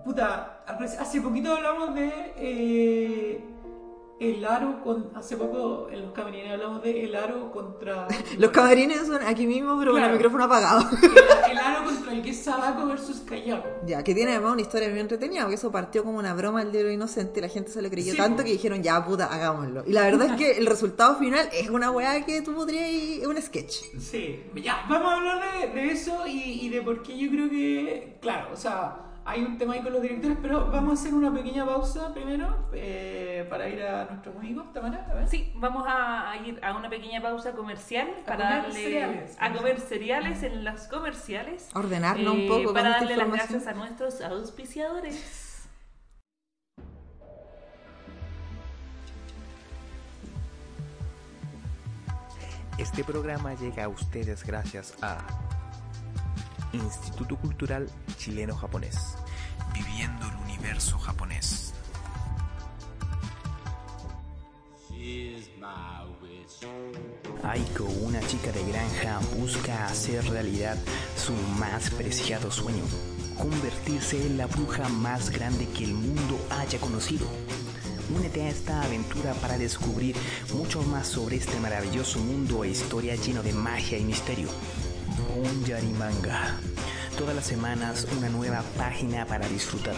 Puta, hace poquito hablamos de. eh, el aro con. Hace poco en los camarines hablamos de el aro contra. (laughs) Los camarines son aquí mismo, pero con el micrófono apagado. (laughs) El, el aro contra el que es Sadako versus Kayako. ya, que tiene además una historia muy entretenida, porque eso partió como una broma el de lo inocente y la gente se lo creyó Sí, tanto que dijeron, ya puta, hagámoslo. Y la verdad es que (laughs) el resultado final es una weá que tú podrías, es un sketch. Sí, ya, vamos a hablar de, de eso y, y de por qué yo creo que, claro, o sea, hay un tema ahí con los directores, pero vamos a hacer una pequeña pausa primero eh, para ir a nuestros amigos, Tamara, a ver. Sí, vamos a a ir a una pequeña pausa comercial A para comer darle cereales. a comer cereales en las comerciales. Ordenarnos un eh, poco con para esta darle las gracias a nuestros auspiciadores. Este programa llega a ustedes gracias a Instituto Cultural Chileno-Japonés, viviendo el universo japonés. Aiko, una chica de granja, busca hacer realidad su más preciado sueño, convertirse en la bruja más grande que el mundo haya conocido. Únete a esta aventura para descubrir mucho más sobre este maravilloso mundo e historia lleno de magia y misterio. Bonyari Manga. Todas las semanas una nueva página para disfrutar.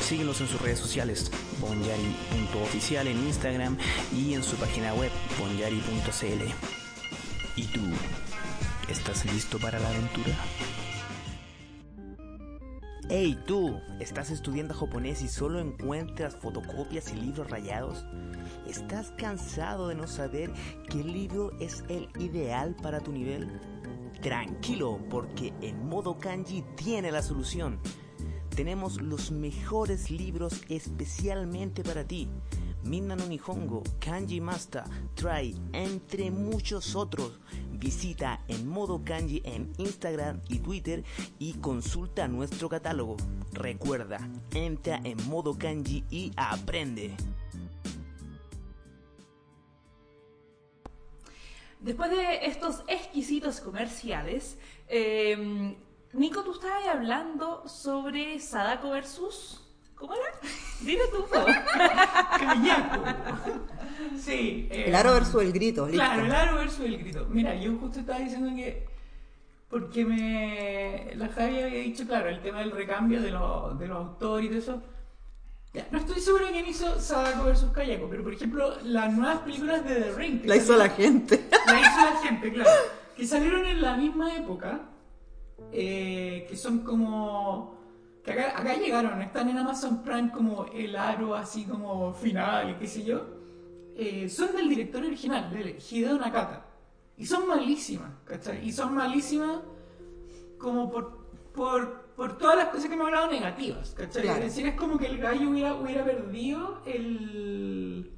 Síguenos en sus redes sociales, bonyari.oficial en Instagram y en su página web, bonyari.cl. ¿Y tú? ¿Estás listo para la aventura? Hey tú, ¿estás estudiando japonés y solo encuentras fotocopias y libros rayados? ¿Estás cansado de no saber qué libro es el ideal para tu nivel? Tranquilo, porque en modo kanji tiene la solución. Tenemos los mejores libros especialmente para ti. Minna no Nihongo, Kanji Master, Try, entre muchos otros. Visita en modo kanji en Instagram y Twitter y consulta nuestro catálogo. Recuerda, entra en modo kanji y aprende. Después de estos exquisitos comerciales, eh, Nico, tú estabas hablando sobre Sadako versus. ¿Cómo era? Dile tú. (laughs) Kayako. Sí. eh, El aro versus el grito, listo. Claro, el aro versus el grito. Mira, yo justo estaba diciendo que. Porque me. La Javi había dicho, claro, el tema del recambio de, los- de los autores y de eso. Ya, no estoy seguro de quién hizo Sadako versus Kayako, pero por ejemplo, las nuevas películas de The Ring. La hizo la gente. La hizo la gente, claro. Que salieron en la misma época. eh, que son como. Que acá, acá llegaron, están en Amazon Prime como el aro así como final y qué sé yo. eh, son del director original, de Hideo Nakata. Y son malísimas, ¿cachai? Y son malísimas como por, por, por todas las cosas que me han hablado negativas, ¿cachai? Claro. Es decir, es como que el gallo hubiera, hubiera perdido el...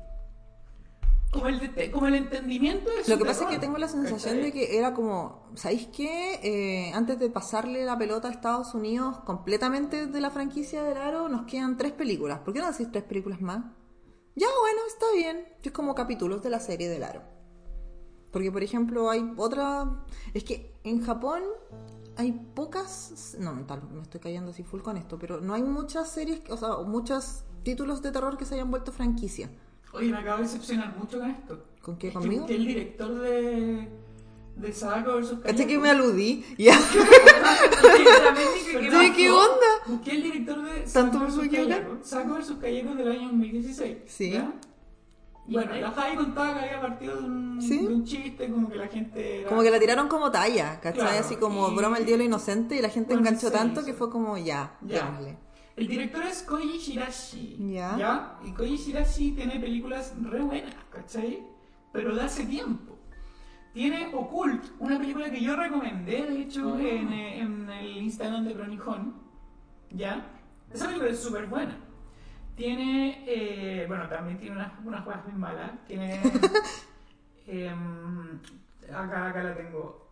Como el, como el entendimiento de Lo que pasa es que tengo la sensación ¿cachai? de que era como, ¿sabéis qué? Eh, antes de pasarle la pelota a Estados Unidos completamente de la franquicia del Aro, nos quedan tres películas. ¿Por qué no decís tres películas más? Ya, bueno, está bien. Es como capítulos de la serie del Aro. Porque, por ejemplo, hay otra... Es que en Japón hay pocas... No, tal, me estoy cayendo así full con esto, pero no hay muchas series, o sea, muchos títulos de terror que se hayan vuelto franquicia. Oye, me acabo de decepcionar mucho con esto. ¿Con qué, que conmigo? busqué el director de... De Sadako vs. Caché que me aludí. Ya. (laughs) ¿qué onda? Busqué el director de ¿Tanto Sako vs. Kayako del año 2016. Sí. ¿ya? ¿Y Bueno, la Javi contaba que había partido de un, Sí. de un chiste, como que la gente. era- Como que la tiraron como talla, ¿cachai? Claro, Así como y- broma el diablo inocente y la gente Bueno, enganchó tanto que fue como ya, Ya. El director es Koji Shirashi. Ya. Y Koji Shirashi tiene películas re buenas, ¿cachai? Pero de hace tiempo. Tiene Occult, una película que yo recomendé, de hecho, en, eh, en el Instagram de Cronijón. ¿Ya? Esa película es súper buena. Tiene, eh, bueno, también tiene unas, unas cosas muy malas. Tiene. (laughs) em, acá, acá la tengo.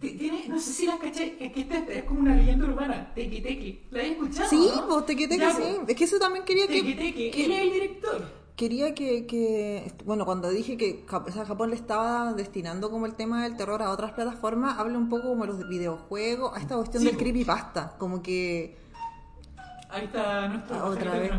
Ti- Tiene, no sé si la caché, es que esta es como una leyenda urbana, Teki Teki. ¿La has escuchado? Sí, no? pues te quité Ya, que sí. pues, Es que eso también quería que, Teki, que- él es el director. quería que, que- bueno, cuando dije que o sea, Japón le estaba destinando como el tema del terror a otras plataformas, habla un poco como los videojuegos, a esta cuestión Sí, del creepypasta, como que Ahí está nuestro Ah, otra vez.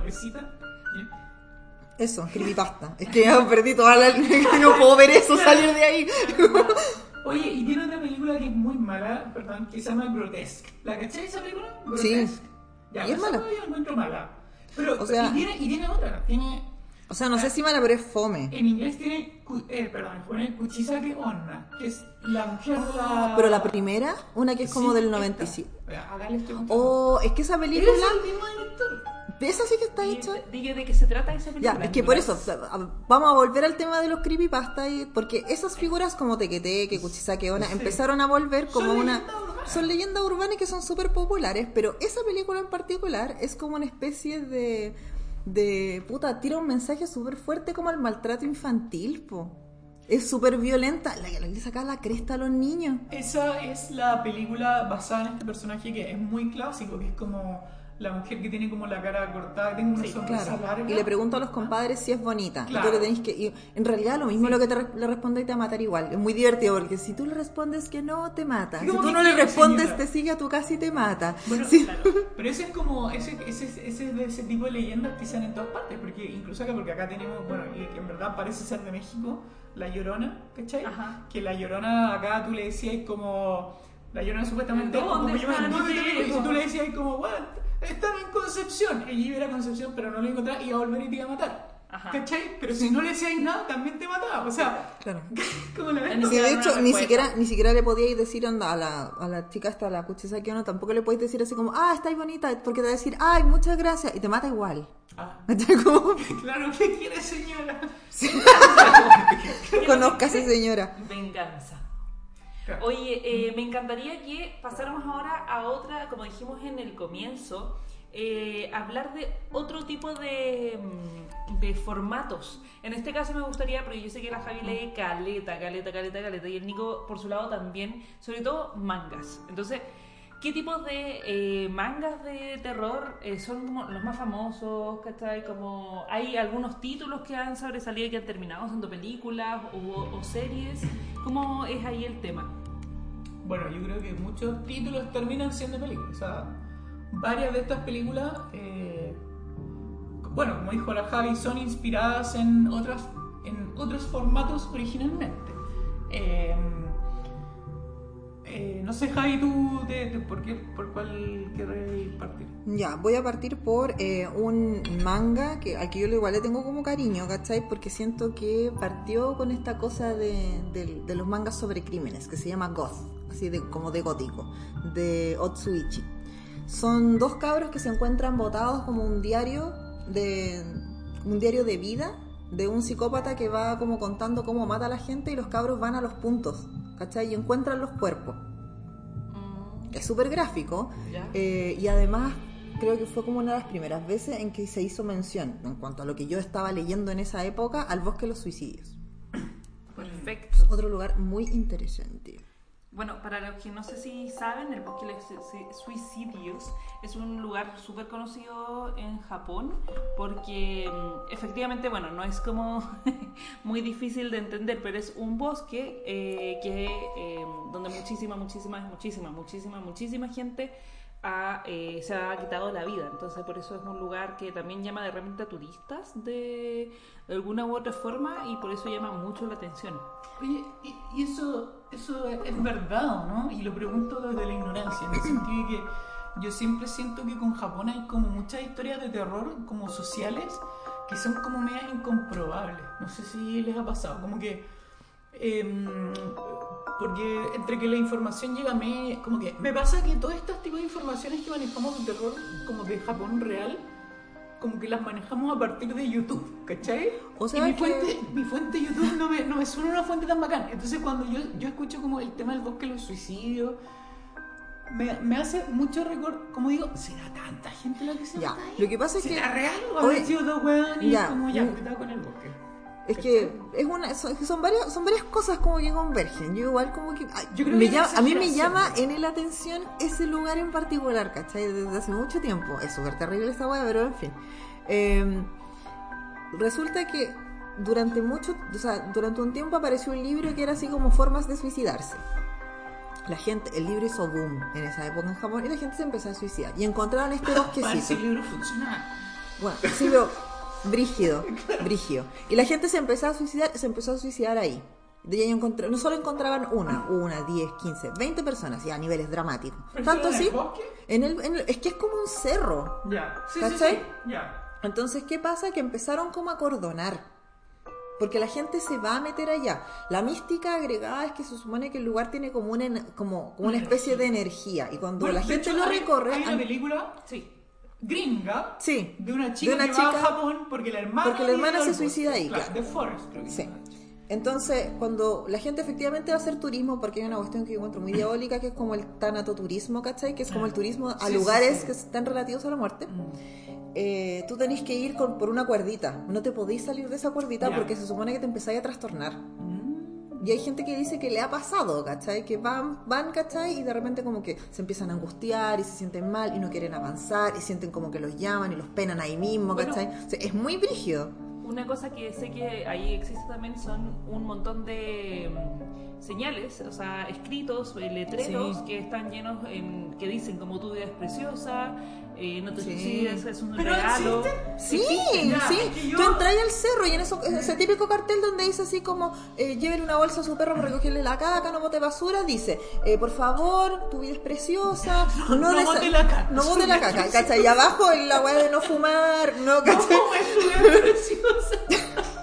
eso, creepypasta. es que ya perdí toda la (laughs) no puedo ver eso salir de ahí. (laughs) Oye, y tiene otra película que es muy mala, perdón, que se llama Grotesque. ¿La caché esa película? Sí. Grotesque. Ya, Y es mala. Yo la encuentro mala. Pero, O sea- y, tiene, y tiene otra. Tiene, O sea, no sé si mala, pero es fome. En inglés tiene, cu- eh, perdón, pone Kuchisake Onna, que es la mujer de la... Pero la primera, una que es como Sí, del esta. 97. Vea, Acá le estoy mostrando. Oh, es que esa película. es el mismo director. Esa sí que está hecha. Diga de qué se trata esa película. Ya, es que por eso, o sea, a- vamos a volver al tema de los creepypasta, y- porque esas figuras como Tequeteque, Kuchisake Onna, Sí. empezaron a volver como Son una... leyendas urbanas. Son leyendas urbanas que son súper populares, pero esa película en particular es como una especie de... de puta, tira un mensaje súper fuerte como al maltrato infantil, po. Es súper violenta, la que le saca la cresta a los niños. Esa es la película basada en este personaje que es muy clásico, que es como la mujer que tiene como la cara cortada, que tiene una Sí, sonrisa Claro. larga. Y le pregunto a los compadres si es bonita. Y Claro. tú le tenés que. y en realidad, lo mismo lo que te re- le responde y te va a matar igual. Es muy divertido porque si tú le respondes que no, te mata. Sí, Si tú no le respondes, señora. te sigue a tu casa y te mata. Bueno, Sí. Claro. Pero ese es como, ese, ese, ese es de ese tipo de leyendas que dan en todas partes, porque incluso acá, porque acá tenemos, bueno, y que en verdad parece ser de México, La Llorona, ¿cachai? Ajá. Que La Llorona acá tú le decías como, La Llorona supuestamente, ¿Dónde como yo está no, mi no, no, y tú le decías como, bueno, están en Concepción, ella iba a ir a Concepción, pero no lo encontraba y iba a volver y te iba a matar. Ajá. ¿Cachai? Pero si no le decías nada, también te mataba. O sea, Claro. (laughs) como la ves? Ni Sí, siquiera de hecho, ni siquiera, ni siquiera le podíais decir onda, a, la, a la chica esta, a la Kuchisake no, tampoco le podéis decir así como, ah, estáis bonita, porque te va a decir, ay, muchas gracias, y te mata igual. Ah, (laughs) Como, (laughs) claro, ¿qué quiere señora? conozcase señora. Venganza. Claro. Oye, eh, me encantaría que pasáramos ahora a otra, como dijimos en el comienzo, eh, hablar de otro tipo de, mm, de formatos. En este caso me gustaría, porque yo sé que la Javi lee caleta, caleta, caleta, caleta, y el Nico por su lado también, sobre todo mangas. Entonces, ¿qué tipos de eh, mangas de terror eh, son como los más famosos? ¿Cachai? Como hay algunos títulos que han sobresalido y que han terminado siendo películas o, o series. ¿Cómo es ahí el tema? Bueno, yo creo que muchos títulos terminan siendo películas. O sea, varias de estas películas, eh, bueno, como dijo la Javi, son inspiradas en, otras, en otros formatos originalmente. Eh, no sé, Javi, tú, de, de- ¿por, qué, ¿por cuál querés partir? Ya, voy a partir por eh, un manga que al que yo igual le tengo como cariño, ¿cachai? Porque siento que partió con esta cosa de, de- de los mangas sobre crímenes, que se llama Goth, así de, como de gótico, de Otsuichi. Son dos cabros que se encuentran botados como un diario de un diario de vida de un psicópata que va como contando cómo mata a la gente y los cabros van a los puntos, ¿cachai? Y encuentran los cuerpos. Es súper gráfico. Eh, y además, creo que fue como una de las primeras veces en que se hizo mención, en cuanto a lo que yo estaba leyendo en esa época, al bosque de los suicidios. Perfecto. Otro lugar muy interesante. Bueno, para los que no sé si saben, el Bosque de los Sui- Suicidios es un lugar súper conocido en Japón porque mm, efectivamente, bueno, no es como (laughs) muy difícil de entender, pero es un bosque eh, que eh, donde muchísima, muchísima, muchísima, muchísima, muchísima gente ha, eh, se ha quitado la vida. Entonces, por eso es un lugar que también llama de repente a turistas de alguna u otra forma y por eso llama mucho la atención. Oye, y, y eso, eso es, es verdad, ¿o ¿no? Y lo pregunto desde la ignorancia, en el sentido de que yo siempre siento que con Japón hay como muchas historias de terror, como sociales, que son como medias incomprobables. No sé si les ha pasado, como que... em, porque entre que la información llega a mí, como que me pasa que todos estos tipos de informaciones que manejamos de terror, como de Japón real, como que las manejamos a partir de YouTube, ¿cachai? O sea y mi que- fuente, mi fuente YouTube no me, no me suena una fuente tan bacán. Entonces cuando yo, yo escucho como el tema del bosque los suicidios, me, me hace mucho recuerdo, como digo, ¿será tanta gente la que se Ya, mata ahí? lo que pasa es que- ¿Será real o Oye, habrán sido dos weones y ya, como ya, cuidado con el? Es que es una, son, son varias, son varias cosas como que convergen. Yo igual como que... ay, Yo creo me que llama- a mí me llama en la atención ese lugar en particular, ¿cachai? Desde hace mucho tiempo. Es súper terrible esta weá, pero en fin. Eh, resulta que durante mucho, o sea, durante un tiempo apareció un libro que era así como formas de suicidarse. La gente, el libro hizo boom en esa época en Japón y la gente se empezó a suicidar. Y encontraron este (laughs) bosquecito. el libro funciona. Bueno, sí, pero brígido, brígido. Y la gente se empezó a suicidar, se empezó a suicidar ahí. De ahí encontré- no solo encontraban una, una, 10, 15, 20 personas, ya a niveles dramáticos. ¿Pero Tanto así, en el, en el- es que es como un cerro. Ya, sí, sí, ¿Cachai? sí, ya. Entonces, ¿qué pasa? Que empezaron como a cordonar. Porque la gente se va a meter allá. La mística agregada es que se supone que el lugar tiene como una, como, como una especie de energía. Y cuando Bueno, la gente hecho, lo recorre... Hay una película Sí. Gringa Sí, de una chica de una que va a chica- Japón porque la hermana porque la hermana vive se suicida ahí, claro. The Forest, creo que Sí. Entonces, cuando la gente efectivamente va a hacer turismo, porque hay una cuestión que yo encuentro muy (laughs) diabólica, que es como el tanatoturismo, ¿cachai? Que es como el turismo a Sí, lugares sí. que están relativos a la muerte. Mm. Eh, tú tenés que ir con- por una cuerdita. No te podéis salir de esa cuerdita porque se supone que te empezáis a trastornar. Mm. Y hay gente que dice que le ha pasado, ¿cachai? Que van, van, ¿cachai? Y de repente como que se empiezan a angustiar y se sienten mal y no quieren avanzar y sienten como que los llaman y los penan ahí mismo, Bueno. ¿cachai? O sea, es muy brígido. Una cosa que sé que ahí existe también son un montón de señales, o sea, escritos, eh, letreros Sí. que están llenos en, que dicen como tu vida es preciosa, eh, no te Sí. suicides, es un Pero regalo. existen. Sí, ya, sí. es que yo- Tú entras al cerro y en eso, ese típico cartel donde dice así como eh, llévele una bolsa a su perro para recogerle la caca, no bote basura, dice, eh, por favor, tu vida es preciosa, (laughs) no, no desa- bote la caca, No bote (laughs) la caca. ¿cachai? Y abajo en la weá de no fumar, no, (laughs) ¿cachai? ¿Cómo es tu vida preciosa?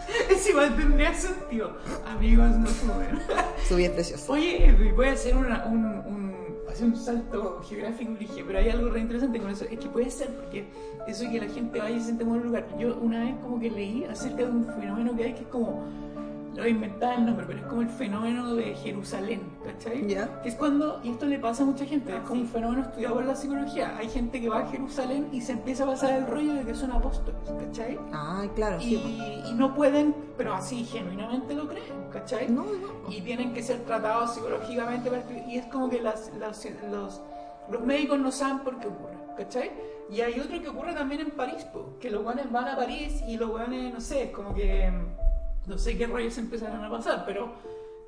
Es igual, tendría sentido. Amigos, no fumen. Su vida es preciosa. Oye, voy a hacer una- un, un, hacer un salto geográfico pero hay algo re interesante con eso. Es que puede ser porque eso de que la gente vaya y se siente en un lugar. Yo una vez como que leí acerca de un fenómeno que hay que es como, lo voy a inventar el nombre, pero es como el fenómeno de Jerusalén, ¿cachai? Ya. Que es cuando, y esto le pasa a mucha gente, es como un fenómeno estudiado por la psicología. Hay gente que va a Jerusalén y se empieza a pasar el rollo de que son apóstoles, ¿cachai? Ay, claro, sí. y, y no pueden, pero así genuinamente lo creen, ¿cachai? No, no. Y tienen que ser tratados psicológicamente, y es como que las, las- los, los médicos no saben por qué ocurre, ¿cachai? Y hay otro que ocurre también en París, po, que los guanes van a París y los guanes, no sé, como que, no sé qué rollos empezarán a pasar, pero,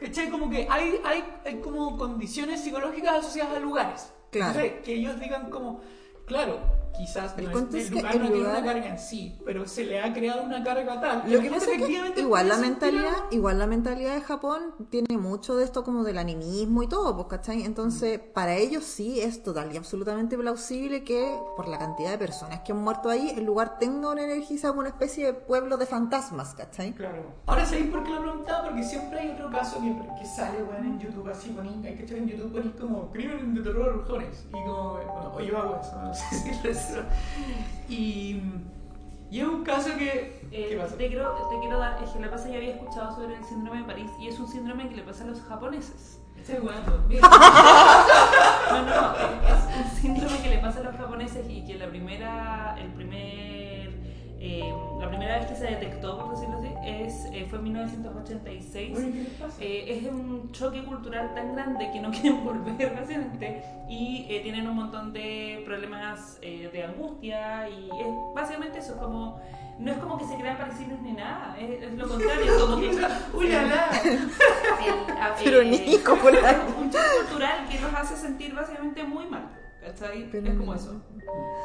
¿cachai? Como que hay, hay, hay como condiciones psicológicas asociadas a lugares, Claro. Que ellos digan como, claro, quizás El no cuento es- el que lugar el no tiene una carga en sí, pero se le ha creado una carga tal. Lo que pasa es que igual la mentalidad, igual la mentalidad de Japón tiene mucho de esto como del animismo y todo, pues, ¿cachai? Entonces, para ellos sí es total y absolutamente plausible que por la cantidad de personas que han muerto ahí, el lugar tenga una energía, sea una especie de pueblo de fantasmas, ¿cachai? Claro. Ahora, ¿sabéis por qué lo preguntaba? Porque siempre hay otro caso que, que sale, weón, en YouTube, así con Inca, que en YouTube ponéis como crimen de terror Jones. Y como, bueno, o yo hago eso, no sé si eso. Y, y es un caso que... Eh, ¿Qué pasa? te, quiero, te quiero dar, es que la pasa yo había escuchado sobre el síndrome de París y es un síndrome que le pasa a los japoneses. Estoy jugando. (laughs) No, no, es un síndrome que le pasa a los japoneses y que la primera, el primer, eh, la primera vez que se detectó, por decirlo así, es, eh, fue en 1986. Oye, ¿qué les pasa? Eh, es un choque cultural tan grande que no (laughs) quieren volver básicamente y eh, tienen un montón de problemas eh, de angustia y es básicamente eso, como no es como que se crean parecidos ni nada, es, es lo contrario, como que (laughs) ¡Uy, la, (laughs) Pero Nico, por un choque cultural que nos hace sentir básicamente muy mal, ¿cachai? Pero es como eso.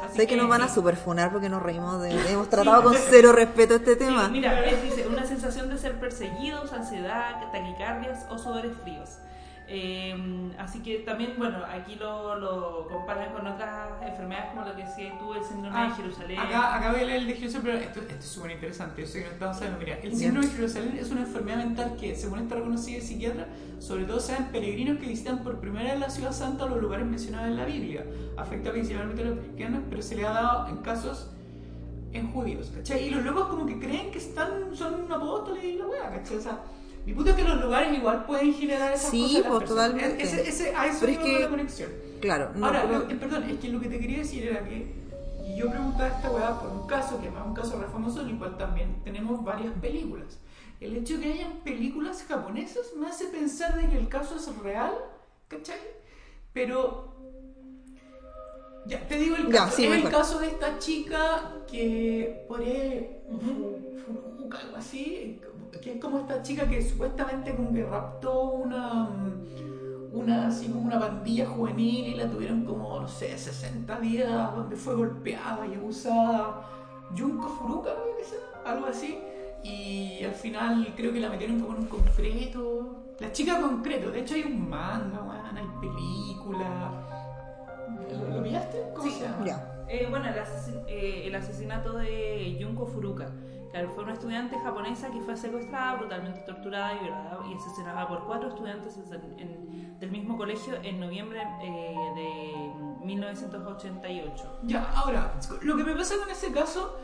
Así Sé que nos van a sí. superfunar porque nos reímos de... Hemos tratado con cero respeto este tema. Sí, mira, es, dice, una sensación de ser perseguidos, ansiedad, taquicardias o sudores fríos. Eh, así que también, bueno, aquí lo, lo comparan con otras enfermedades como lo que decías tú, el síndrome Ah, de Jerusalén. Acá, acá voy a leer el de Jerusalén, pero esto, esto es súper interesante. Yo sé que no estamos sabiendo. Mira, el síndrome de Jerusalén es una enfermedad mental que, según está reconocida el psiquiatra, sobre todo se da en peregrinos que visitan por primera vez la ciudad santa o los lugares mencionados en la Biblia. Afecta principalmente a los cristianos, pero se le ha dado en casos en judíos, ¿cachai? Y los locos como que creen que están, son apóstoles y la wea, ¿cachai? O sea, mi punto es que los lugares igual pueden generar esas Sí, cosas. las pues, personas. totalmente. Ese, ese, a eso Pero es que- la conexión. Claro, no, Ahora, perdón, es que lo que te quería decir era que yo preguntaba esta weá por un caso que es un caso re famoso en el cual también tenemos varias películas. El hecho de que hayan películas japonesas me hace pensar de que el caso es real, ¿cachai? Pero ya, te digo el Ya, caso. sí, es el caso de esta chica que por ahí, Furuka, algo así, que es como esta chica que supuestamente como que raptó una una así como una pandilla juvenil y la tuvieron como, no sé, 60 días donde fue golpeada y abusada. Junko Furuka, algo así. Y al final creo que la metieron como en un concreto. La chica concreto, de hecho hay un manga, weón, hay película. ¿Lo, pillaste? ¿Cómo Sí. se llama? Ya. Eh, bueno, el, asesin- eh, el asesinato de Junko Furuka. Claro, fue una estudiante japonesa que fue secuestrada, brutalmente torturada y violada y asesinada por cuatro estudiantes en- en- del mismo colegio en noviembre eh, de 1988. Ya, ahora, lo que me pasa con ese caso,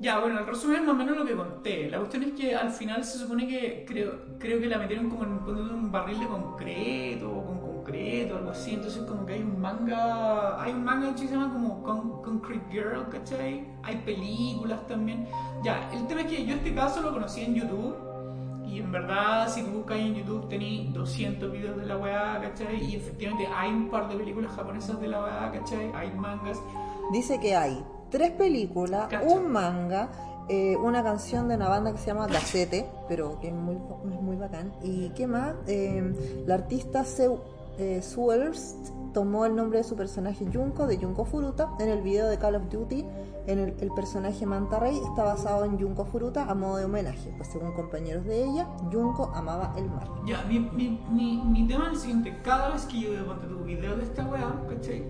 ya, bueno, el resumen es más o menos lo que conté. La cuestión es que al final se supone que creo, creo que la metieron como en un barril de concreto o con concreto, algo así. Entonces, como que hay un manga, hay un manga que se llama como Con- Concrete Girl, ¿cachai? Hay películas también. Ya, el tema es que yo este caso lo conocí en YouTube. Y en verdad, si tú buscas en YouTube, tenéis 200 videos de la weá, ¿cachai? Y efectivamente hay un par de películas japonesas de la weá, ¿cachai? Hay mangas. Dice que hay tres películas, un manga, eh, una canción de una banda que se llama Gacete, pero que es muy, es muy bacán. ¿Y qué más? Eh, la artista Seu, eh, tomó el nombre de su personaje Junko, de Junko Furuta, en el video de Call of Duty. En el, el personaje Manta Ray está basado en Junko Furuta a modo de homenaje, pues según compañeros de ella, Junko amaba el mar. Ya, mi, mi, mi, mi tema es el siguiente. Cada vez que yo veo tu video de esta weá, ¿cachai?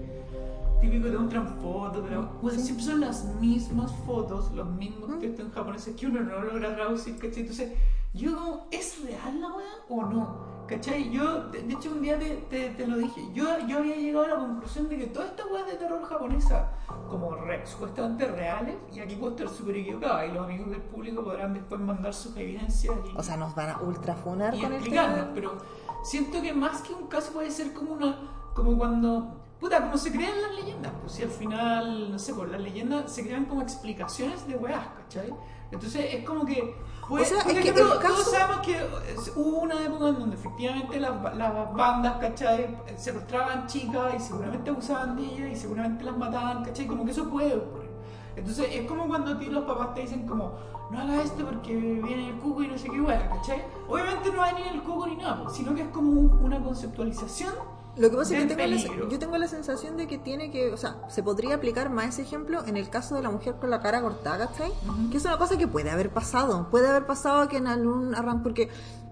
Típico de otra foto, pero weón, siempre son las mismas fotos, los mismos textos en japonés que uno no logra traducir, ¿cachai? Entonces, yo como, ¿es real la weá o no? ¿Cachai? Yo, de, de hecho, un día te, te, te lo dije, yo, yo había llegado a la conclusión de que todas estas weas de terror japonesa, como re- supuestamente reales, y aquí puedo estar súper equivocada, y los amigos del público podrán después mandar sus evidencias y, O sea, nos van a ultrafonar y con el explicarnos, tema. pero siento que más que un caso puede ser como una, como cuando, puta, como se crean las leyendas, pues si al final, no sé, pues las leyendas se crean como explicaciones de weas, ¿cachai? Entonces es como que, pues, O sea, por es que ejemplo, el caso- todos sabemos que eh, hubo una época en donde efectivamente las, las bandas, ¿cachai? Secuestraban chicas y seguramente abusaban de ellas y seguramente las mataban, ¿cachai? Como que eso puede ocurrir. Entonces es como cuando a ti los papás te dicen como, no hagas esto porque viene el cuco y no sé qué wea, ¿cachai? Obviamente no va a venir el cuco ni nada, sino que es como un- una conceptualización. Lo que pasa es que tengo la, yo tengo la sensación de que tiene que, o sea, se podría aplicar más ese ejemplo en el caso de la mujer con la cara cortada, ¿cachai? Que es una cosa que puede haber pasado, puede haber pasado que en algún arranque, porque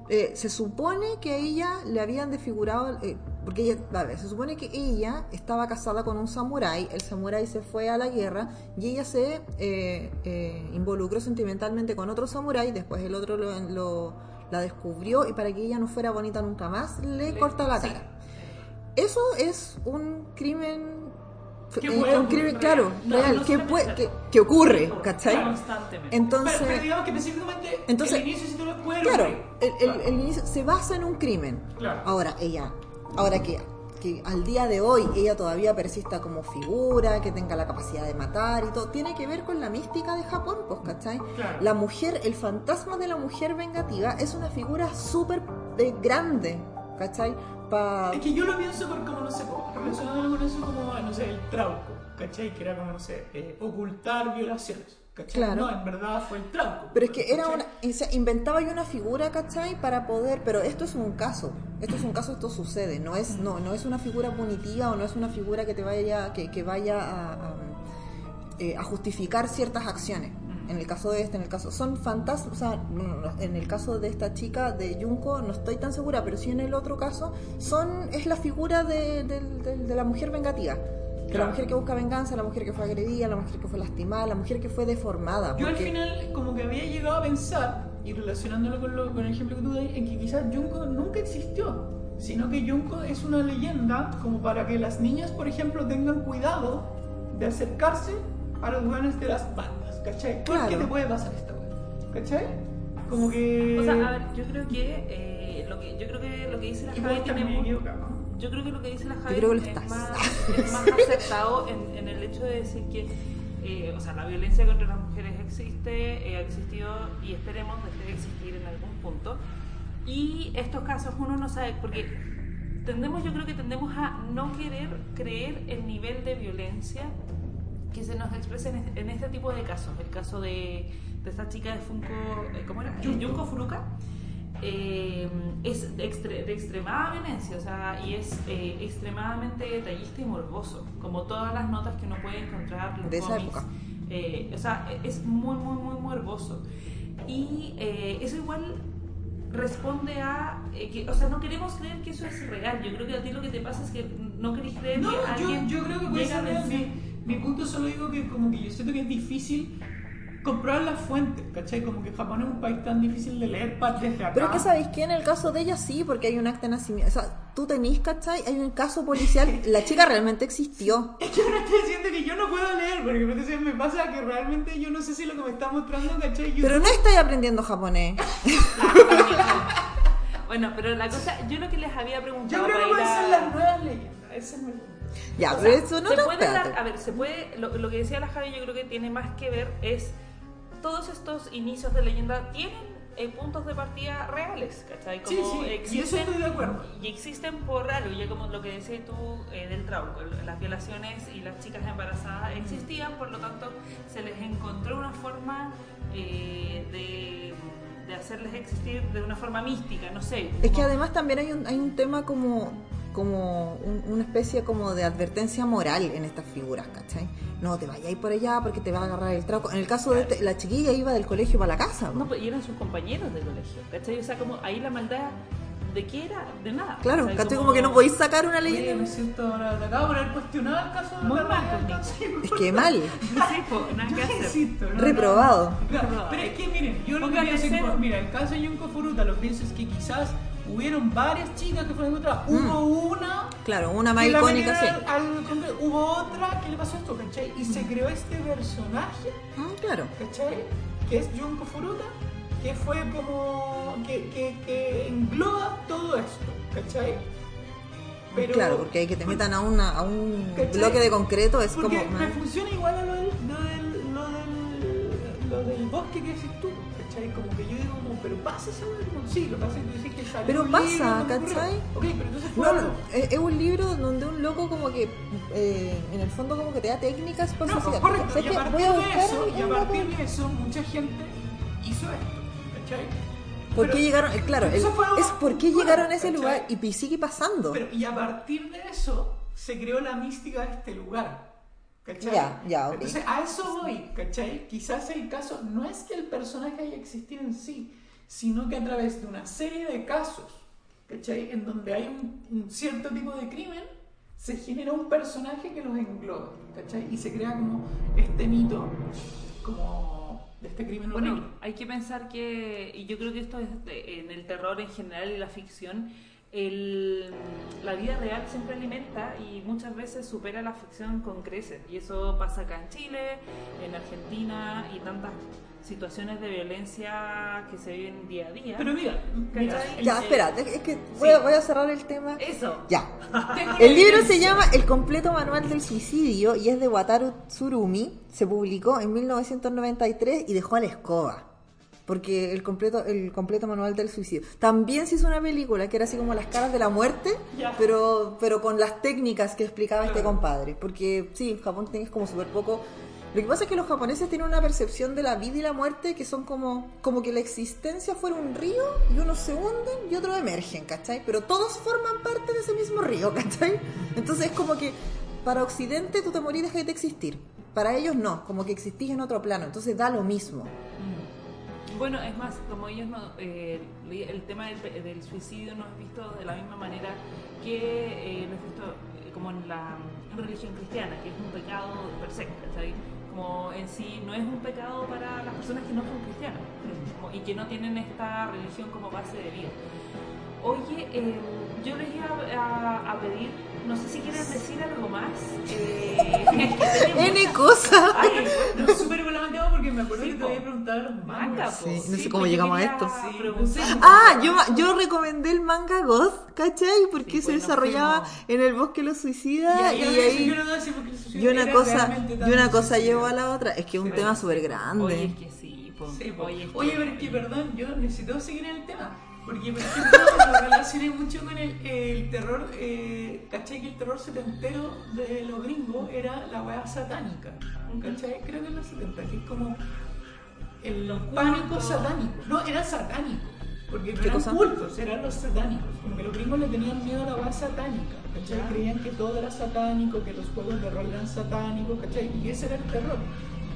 eh, se supone que a ella le habían desfigurado, eh, porque ella, a ver, se supone que ella estaba casada con un samurái, el samurái se fue a la guerra y ella se eh, eh, involucró sentimentalmente con otro samurái, después el otro lo, lo- la descubrió y para que ella no fuera bonita nunca más, le corta la sí. cara. Eso es un crimen. Eh, puede un crimen, ocurrir, claro, real. No, real, no que, puede, que, que ocurre, ¿cachai? Constantemente. Entonces, pero, pero digamos que específicamente entonces- el inicio sí te lo puede claro, el, el- Claro. el inicio se basa en un crimen. Claro. Ahora, ella, ahora que, que al día de hoy ella todavía persista como figura, que tenga la capacidad de matar y todo, tiene que ver con la mística de Japón, pues, ¿cachai? Claro. La mujer, el fantasma de la mujer vengativa es una figura súper eh, grande, ¿cachai? Es que yo lo pienso por como, no sé, relacionándolo con eso como, no sé, el trauco, ¿cachai? Que era como, no sé, eh, ocultar violaciones, ¿cachai? Claro. No, en verdad fue el trauco. Pero es que era una. o sea, inventaba yo una figura, ¿cachai? Para poder. Pero esto es un caso. Esto es un caso, esto sucede. No es, no, no es una figura punitiva o no es una figura que te vaya. que, que vaya a, a, eh, a justificar ciertas acciones. En el caso de este, en el caso. Son fantasmas. O sea, en el caso de esta chica de Junko, no estoy tan segura, pero sí en el otro caso, son es la figura de, de- de- de la mujer vengativa. De la Claro. mujer que busca venganza, la mujer que fue agredida, la mujer que fue lastimada, la mujer que fue deformada. Yo al porque- final como que había llegado a pensar, y relacionándolo con, lo- con el ejemplo que tú das, en que quizás Junko nunca existió, sino que Junko es una leyenda como para que las niñas, por ejemplo, tengan cuidado de acercarse a los lugares de las bandas, ¿cachai? Porque Claro. te puede pasar wea, ¿cachai? Como que... O sea, a ver, yo creo que, eh, lo que yo creo que lo que dice la Javi tiene muy. Yo creo que lo que dice la Javi es, estás. más, es más acertado en, en el hecho de decir que eh, o sea, la violencia contra las mujeres existe, eh, ha existido y esperemos deje de existir en algún punto. Y estos casos uno no sabe, porque tendemos, yo creo que tendemos a no querer creer el nivel de violencia que se nos expresa en este, tipo de casos. El caso de, de esta chica de Funko, eh, ¿cómo era? Junko Furuka. eh, es de, extre- de extremada violencia, o sea, y es eh, extremadamente detallista y morboso, como todas las notas que uno puede encontrar los De esa cómics. época. Eh, o sea, es muy, muy, muy morboso. Y eh, eso igual responde a eh, que, o sea, no queremos creer que eso es real. Yo creo que a ti lo que te pasa es que no querés creer No, que yo, alguien yo creo que puede llega ser real. Mi, punto solo digo que como que yo siento que es difícil comprobar las fuentes, ¿cachai? Como que Japón es un país tan difícil de leer desde acá. Pero es que sabéis que en el caso de ella sí, porque hay un acta de nacimiento. O sea, tú tenís, ¿cachai? Hay un caso policial. (laughs) La chica realmente existió. Es que ahora estoy diciendo que yo no puedo leer, porque entonces me pasa que realmente yo no sé si lo que me está mostrando, ¿cachai? YouTube- Pero no estáis aprendiendo japonés. (laughs) Bueno, pero la cosa, yo lo que les había preguntado Yo creo que pueden a- ser las nuevas leyendas, ese es mi. Ya, O pero sea, eso no se no, puede dar, a ver, se puede, lo, lo que decía la Javi yo creo que tiene más que ver es todos estos inicios de leyenda tienen eh, puntos de partida reales, ¿cachai? Sí, sí, y eso estoy de acuerdo. Y existen por algo, ya como lo que decías tú eh, del trauco, las violaciones y las chicas embarazadas existían, por lo tanto se les encontró una forma eh, de, de hacerles existir de una forma mística, no sé. Es que como- además también hay un, hay un tema como, como un- una especie como de advertencia moral en estas figuras, ¿cachai? No te vayas por allá porque te va a agarrar el trauco. En el caso de este, la chiquilla iba del colegio para la casa. No, ¿no? pues, y eran sus compañeros de colegio, ¿cachai? O sea, como ahí la maldad de qué era, de nada. Claro, ¿cachai? ¿cachai? Como que no podéis sacar una Oye, leyenda. me siento acabo de poner cuestionado el caso de Muy la mal, caso, sí, Es que mal. (laughs) Sí, pues, no, no. Reprobado. Claro, pero es que miren, yo lo que pienso es que, cero. mira, el caso de Junko Furuta, lo que pienso es que quizás hubieron varias chicas que fueron encontradas. Hubo una Claro, una más icónica, sí. al, al. Hubo otra que le pasó esto, ¿cachai? Y se creó este personaje, Mm, claro. ¿cachai? Que es Junko Furuta, que fue como. que, que, que engloba todo esto, ¿cachai? Pero, claro, porque hay que te metan a, una, a un ¿Cachai? bloque de concreto, es Porque como... me funciona igual a del, lo del, lo del bosque que decís tú, ¿cachai? Como que yo digo, como, pero pasa ese como, sí, lo que pasa es que tú dices que salió Pero un pasa, libro, no. ¿cachai? Ok, pero entonces fue No, algo. es un libro donde un loco como que eh, en el fondo como que te da técnicas para No, suicidar. correcto, ¿Sabes y a partir Voy a de eso, y a partir de eso, mucha gente hizo esto, ¿cachai? ¿Por Pero- qué llegaron? eh, Claro, el- es por qué llegaron a ese ¿cachai? lugar y sigue pasando. Pero, y a partir de eso se creó la mística de este lugar. ¿Cachai? Ya, ya, ok. Entonces a eso voy, ¿cachai? Quizás el caso no es que el personaje haya existido en sí, sino que a través de una serie de casos, ¿cachai? En donde hay un, un cierto tipo de crimen, se genera un personaje que los engloba, ¿cachai? Y se crea como este mito, como de este crimen Bueno, horrible. hay que pensar que, y yo creo que esto es de- en el terror en general y la ficción, el, la vida real siempre alimenta y muchas veces supera la ficción con creces. Y eso pasa acá en Chile, en Argentina y tantas situaciones de violencia que se viven día a día. Pero mira, mira Ya, eh, espera, es que voy, a, voy a cerrar el tema. Eso. Ya. (laughs) El libro se llama El completo manual del suicidio y es de Wataru Tsurumi. Se publicó en 1993 y dejó a la escoba. Porque el completo, el completo manual del suicidio. También se hizo una película que era así como las caras de la muerte, pero, pero con las técnicas que explicaba este compadre. Porque sí, Japón tiene como súper poco. Lo que pasa es que los japoneses tienen una percepción de la vida y la muerte que son como, como que la existencia fuera un río y unos se hunden y otros emergen, ¿cachai? Pero todos forman parte de ese mismo río, (laughs) ¿cachai? Entonces es como que para Occidente tú te morís y dejas de existir. Para ellos no, como que existís en otro plano, entonces da lo mismo. Bueno, es más, como ellos no, eh, el tema del, del suicidio no es visto de la misma manera que eh, no es visto eh, como en la religión cristiana, que es un pecado per se, ¿cachai? Como en sí no es un pecado para las personas que no son cristianas como- y que no tienen esta religión como base de vida. Oye, eh, yo les iba a, a pedir, no sé si quieren decir algo más. Eh, (laughs) N cosas. Ay, No es súper volanteo porque me acuerdo Sí, que te había preguntado los Manga, mangas. Sí, no sé Sí, cómo pues yo llegamos a esto. Sí, preguntar. Ah, yo, yo recomendé el manga Ghost, ¿cachai? Porque Sí, se pues, nos desarrollaba fuimos. en el bosque de los suicidas y ahí... yo no sé Y una cosa, y una cosa llevó a la otra. Es que es un Sí, tema pues. súper grande. Oye, es que sí, po. Sí, po. Oye, Oye, pero es que, perdón, yo necesito seguir en el tema. Porque, por ejemplo, (laughs) lo relacioné mucho con el, el terror, eh, ¿cachai? Que el terror setentero de los gringos era la weá satánica, ¿cachai? Creo que en los 70, que es como el Los pánico cultos. satánico. No, era satánico, porque no ¿Qué eran cosa? cultos, eran los satánicos. Como que los gringos le tenían miedo a la weá satánica, ¿cachai? Creían que todo era satánico, que los juegos de rol eran satánicos, ¿cachai? Y ese era el terror.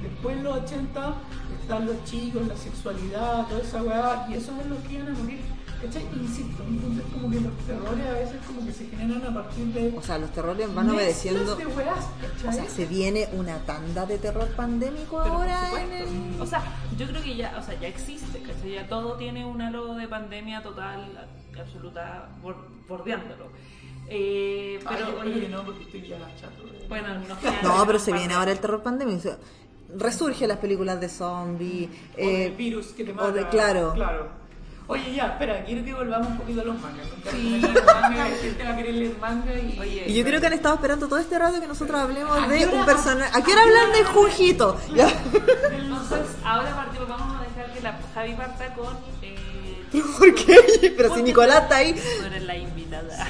Después en los 80 están los chicos, la sexualidad, toda esa weá, y esos son los que iban a morir. ¿Cachai? Insisto, entonces como que los terrores a veces como que se generan a partir de... O sea, los terrores van obedeciendo. de weas. O sea, se viene una tanda de terror pandémico Pero ahora en supuesto. el. O sea, yo creo que ya, o sea, ya existe, ¿cachai? Ya todo tiene un halo de pandemia total, absoluta, bor- bordeándolo. Eh, Ay, pero, yo oye, no, porque estoy ya chato. de- bueno, quedan- No, pero se viene ahora el terror pandémico. O sea, Resurge las películas de zombies. O del eh, virus que te o mata. claro. Oye, ya, espera, quiero que volvamos un poquito a los mangas. Sí. Los mangas, la gente va a querer leer manga y... Oye, Y yo creo que han estado esperando todo este rato que nosotros hablemos ¿A de un personaje. ¿A qué hora hablan de Junjito? Ya. Entonces, ahora partimos, vamos a dejar que la Javi parta con. Eh, (laughs) ¿Por qué? Pero si Nicolás está ahí. Tú eres la invitada.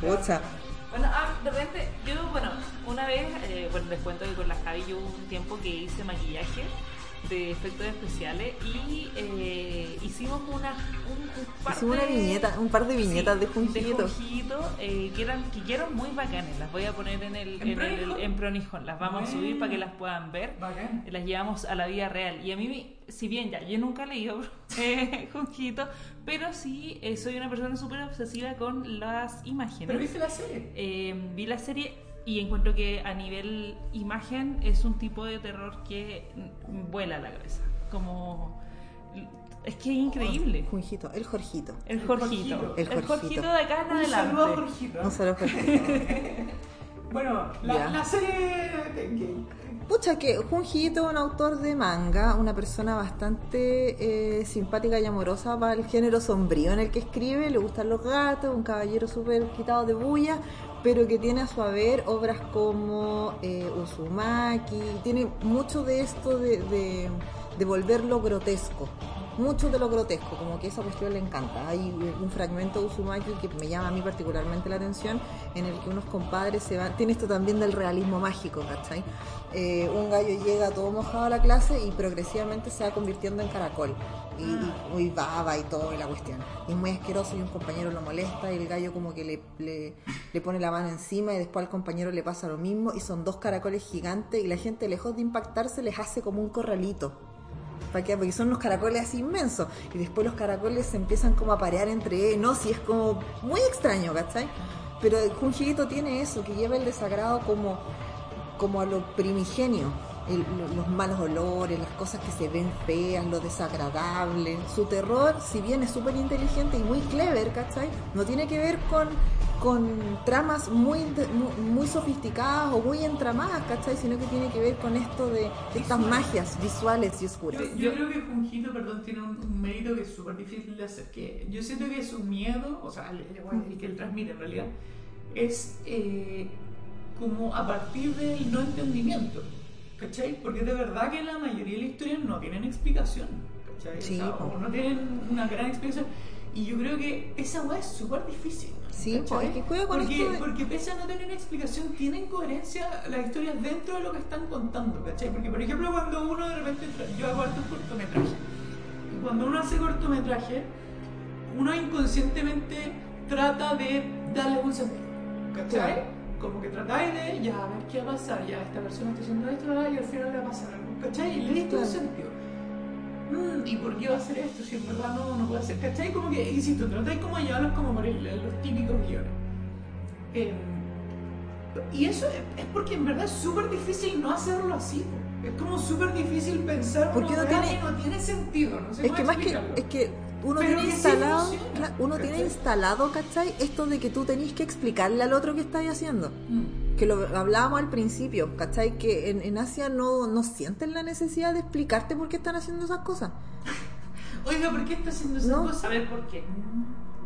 Bueno, ah, de repente, yo, bueno, una vez, eh, bueno, les cuento que con la Javi yo hubo un tiempo que hice maquillaje de efectos especiales y eh, hicimos una, un, un par Hicimos una de- viñeta, un par de viñetas de Junjito. Junjito, eh, que eran que quedaron muy bacanes. Las voy a poner en el ¿En en, el- Pronijón? en Pronijón. Las vamos a subir para que las puedan ver. Bacán. Las llevamos a la vida real. Y a mí, si bien ya yo nunca he leído (laughs) eh, Junjito, pero sí eh, soy una persona súper obsesiva con las imágenes. ¿Pero viste la serie? Eh, vi la serie y encuentro que a nivel imagen es un tipo de terror que vuela la cabeza. Como. Es que es increíble. Junjito, el Jorgito. El El Jorgito. Jorgito. El Jorgito. Jorgito de acá en Un saludo a adelante. Jorgito. No solo Jorgito. Bueno, la, la serie... Pucha, que Junjito un autor de manga, una persona bastante eh, simpática y amorosa para el género sombrío en el que escribe, le gustan los gatos, un caballero súper quitado de bulla, pero que tiene a su haber obras como eh, Uzumaki, tiene mucho de esto de, de, de volverlo grotesco. Mucho de lo grotesco, como que esa cuestión le encanta. Hay un fragmento de Uzumaki que me llama a mí particularmente la atención, en el que unos compadres se van. Tiene esto también del realismo mágico, ¿cachai? Eh, un gallo llega todo mojado a la clase y progresivamente se va convirtiendo en caracol. Y, y, y baba y todo, y la cuestión. Y es muy asqueroso y un compañero lo molesta y el gallo como que le, le, le pone la mano encima y después al compañero le pasa lo mismo y son dos caracoles gigantes y la gente lejos de impactarse les hace como un corralito. Porque son unos caracoles así inmensos. Y después los caracoles se empiezan como a parear entre. No, si es como muy extraño, ¿cachai? Pero Junjito tiene eso, que lleva el desagrado como, como a lo primigenio. Los malos olores, las cosas que se ven feas, lo desagradable. Su terror, si bien es súper inteligente y muy clever, ¿cachai? No tiene que ver con, con tramas muy, muy, muy sofisticadas o muy entramadas, ¿cachai? Sino que tiene que ver con esto de, de estas magias visuales y oscuras. Yo, yo creo que Junjito, perdón, tiene un, un mérito que es súper difícil de hacer. Que yo siento que su miedo, o sea, el, el- el que él transmite en realidad, es eh, como a partir del no entendimiento. ¿Cachai? Porque de verdad que la mayoría de las historias no tienen explicación. ¿Cachai? O Sí, sea, po. o no tienen una gran explicación. Y yo creo que esa weá es súper difícil. Sí, po, ¿cachai? es que juega con porque, esto de- porque pese a no tener explicación, tienen coherencia las historias dentro de lo que están contando, ¿cachai? Porque, por ejemplo, cuando uno de repente, yo hago hartos cortometrajes, y cuando uno hace cortometraje, uno inconscientemente trata de darle un sentido, ¿cachai? Claro. Como que tratáis de, ya, a ver qué va a pasar, ya, esta persona está haciendo esto, y al final le va a pasar algo, ¿cachai? Y le diste un sentido. Mm, ¿Y por qué va a hacer esto si en verdad no, no puede hacer? ¿Cachai? Como que, insisto, tratáis como de llevarlos como por el- los típicos guiones. Eh, y eso es, porque en verdad es súper difícil no hacerlo así. Es como súper difícil pensar Porque weá tiene- no tiene sentido. No sé Es que más que, es que uno Pero tiene que sí instalado, cla- uno tiene ¿cachai? instalado, ¿cachai? Esto de que tú tenés que explicarle al otro qué estáis haciendo. Mm. Que lo hablábamos al principio, ¿cachai? Que en, en Asia no, no sienten la necesidad de explicarte por qué están haciendo esas cosas. (laughs) Oiga, ¿por qué está haciendo esa No. cosa? A ver por qué.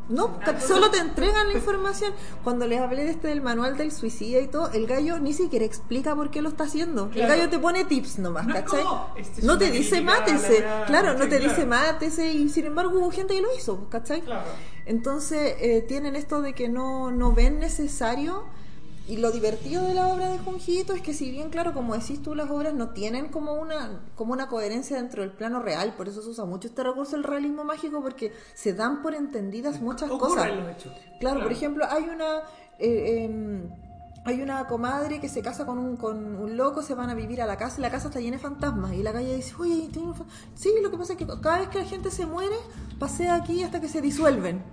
No, Ah, solo te entregan la información. Cuando les hablé de este del manual del suicida y todo, el gallo ni siquiera explica por qué lo está haciendo. Claro. El gallo te pone tips nomás, No ¿cachai? este es no te dice mátese. Claro, no te dice Claro. mátese y sin embargo hubo gente que lo hizo, ¿cachai? Claro. Entonces eh, tienen esto de que no, no ven necesario y lo divertido de la obra de Junjito es que si bien claro como decís tú las obras no tienen como una como una coherencia dentro del plano real por eso se usa mucho este recurso del realismo mágico porque se dan por entendidas muchas cosas los hechos. claro, por ejemplo hay una eh, em, hay una comadre que se casa con un, con un loco, se van a vivir a la casa y la casa está llena de fantasmas. Y la calle dice, oye, ¿tiene un fa-?" sí, lo que pasa es que cada vez que la gente se muere, pasea aquí hasta que se disuelven.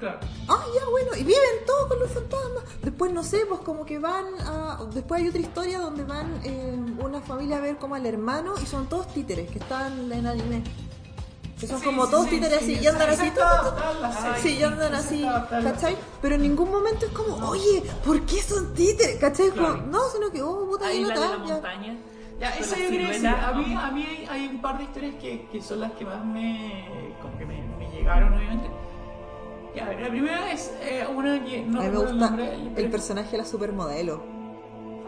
Claro. Ah, ya, bueno, y viven todos con los fantasmas. Después, no sé, pues como que van a... Después hay otra historia donde van eh, una familia a ver como al hermano y son todos títeres que están en anime. Que son Sí, como sí, todos sí, títeres sí, así y andan esa así. está. Sí, y andan Esa así, está ¿cachai? Pero en ningún momento es como, oye, ¿por qué son títeres? ¿Cachai? Como, no, sino que, oh, puta, Ahí bien la de la acá, ya. montaña. Ya, la yo quería decir. A mí, ¿no? a mí hay, hay un par de historias que, que son las que más me, como que me, me llegaron, obviamente. Ya, la primera es eh, una que no A mí me el gusta nombre, el personaje de la supermodelo.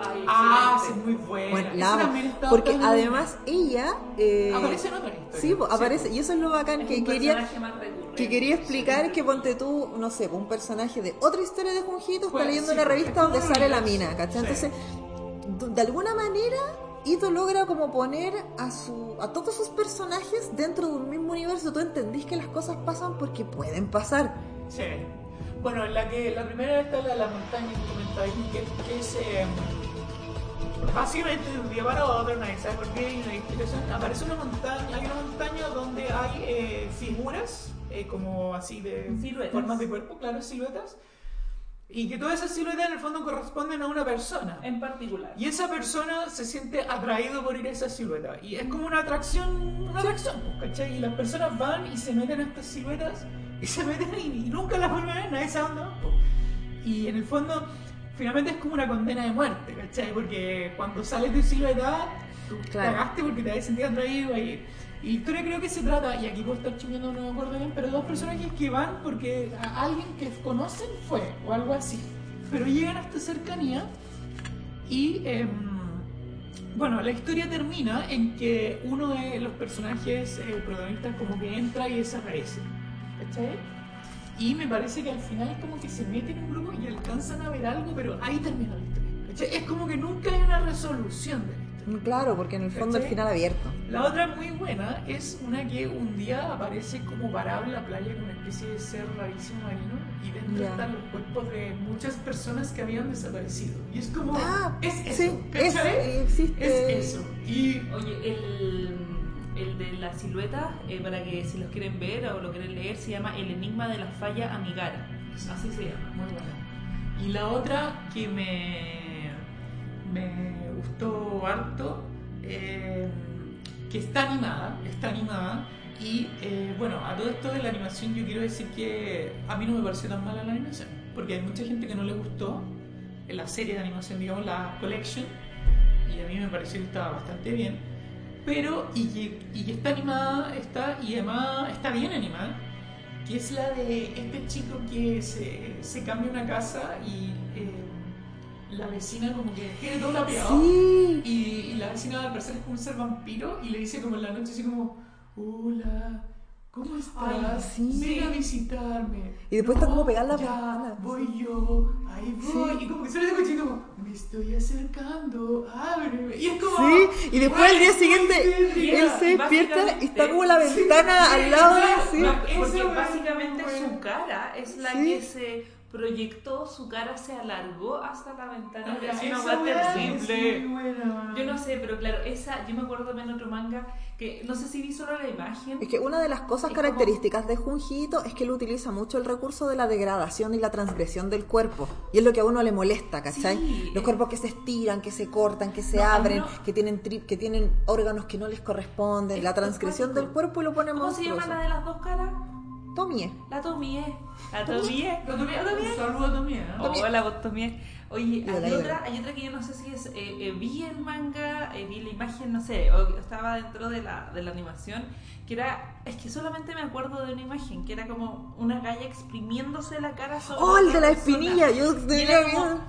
Ay, Ah, sí, muy buena. Bueno, la también Porque además ella... eh, Aparece en otra historia. Sí, pues, aparece. Y eso es lo bacán Es que un quería... Que quería explicar es que ponte tú, no sé, un personaje de otra historia de Junjito está Pues, leyendo sí, una revista donde sale la mina, ¿cachai? Sí. Entonces, de alguna manera, Ito logra como poner a su a todos sus personajes dentro de un mismo universo. Tú entendís que las cosas pasan porque pueden pasar. Sí. Bueno, la que la primera está la de la montaña que comentáis, que, que es eh, básicamente de un día para otro, nadie sabe por qué, hay explicación. Aparece una montaña, hay una montaña donde hay eh, figuras, eh, como así de Siluetas. formas de cuerpo, claro, siluetas, y que todas esas siluetas en el fondo corresponden a una persona. En particular. Y esa persona se siente atraído por ir a esa silueta. Y es como una atracción, una atracción, pues, ¿cachai? Y las personas van y se meten a estas siluetas y se meten y, y nunca las vuelven a ver, nadie sabe dónde van, pues. Y en el fondo, finalmente es como una condena de muerte, ¿cachai? Porque cuando sales de silueta, tú Claro. cagaste porque te habías sentido atraído a ir. Y historia creo que se trata, y aquí puedo estar chingando, no me acuerdo bien, pero dos personajes que van porque a alguien que conocen fue, o algo así. Pero llegan a esta cercanía y, em, bueno, la historia termina en que uno de los personajes eh, protagonistas como que entra y desaparece. ¿Cachai? Y me parece que al final como que se meten en un grupo y alcanzan a ver algo, pero ahí termina la historia. ¿cachai? Es como que nunca hay una resolución de. Claro, porque en el fondo el ¿Cachai? final abierto. La otra muy buena es una que un día aparece como parado en la playa con una especie de ser rarísimo marino y dentro están los cuerpos de muchas personas que habían desaparecido. Y es como... Ah, es eso, sí, es, existe. Es eso. Y... Oye, el, el de la silueta, eh, para que si los quieren ver o lo quieren leer, se llama El Enigma de la Falla Amigara. Así se llama. Muy buena. Y la otra que me, me gustó harto, eh, que está animada, está animada. Y eh, bueno, a todo esto de la animación yo quiero decir que a mí no me pareció tan mala la animación, porque hay mucha gente que no le gustó la serie de animación, digamos, la collection, y a mí me pareció que estaba bastante bien. Pero, y y está animada, está, y además está bien animada, que es la de este chico que se, se cambia una casa y eh, la vecina como que tiene todo lapeado. Sí. Y, y la vecina al parecer es como un ser vampiro y le dice como en la noche así como, hola, ¿cómo estás? Sí. Ven a visitarme. Y después está como pegada la ya, voy yo, ahí voy. Sí. Y como que sale de cochito como, me estoy acercando, ábreme. Y es como... Sí, y después al día "Ay, siguiente él se despierta y está como la ventana al lado de. No, Eso porque es básicamente bueno. su cara es la Sí. que se proyectó, su cara se alargó hasta la ventana. Es una weá terrible. buena. Yo no sé, pero claro, esa, yo me acuerdo también otro manga que no sé si vi solo la imagen. Es que una de las cosas Es como- características de Junjito es que él utiliza mucho el recurso de la degradación y la transgresión del cuerpo. Y es lo que a uno le molesta, ¿cachai? Sí. Los cuerpos que se estiran, que se cortan, que se No, abren, no- que tienen tri- que tienen órganos que no les corresponden, Es la transgresión del cuerpo y lo pone ¿Cómo se llama la de las dos caras? Tomie. La Tomie. La Tomie. ¿La Tomie? un saludo también, ¿no? Oh, la vos Tomie. Oye, hay otra, hay otra que yo no sé si es. eh, eh, vi el manga, eh, vi la imagen, no sé, o estaba dentro de la, de la animación, que era. Es que solamente me acuerdo de una imagen, que era como una galla exprimiéndose la cara sobre. ¡Oh, el de la persona. espinilla! Yo tenía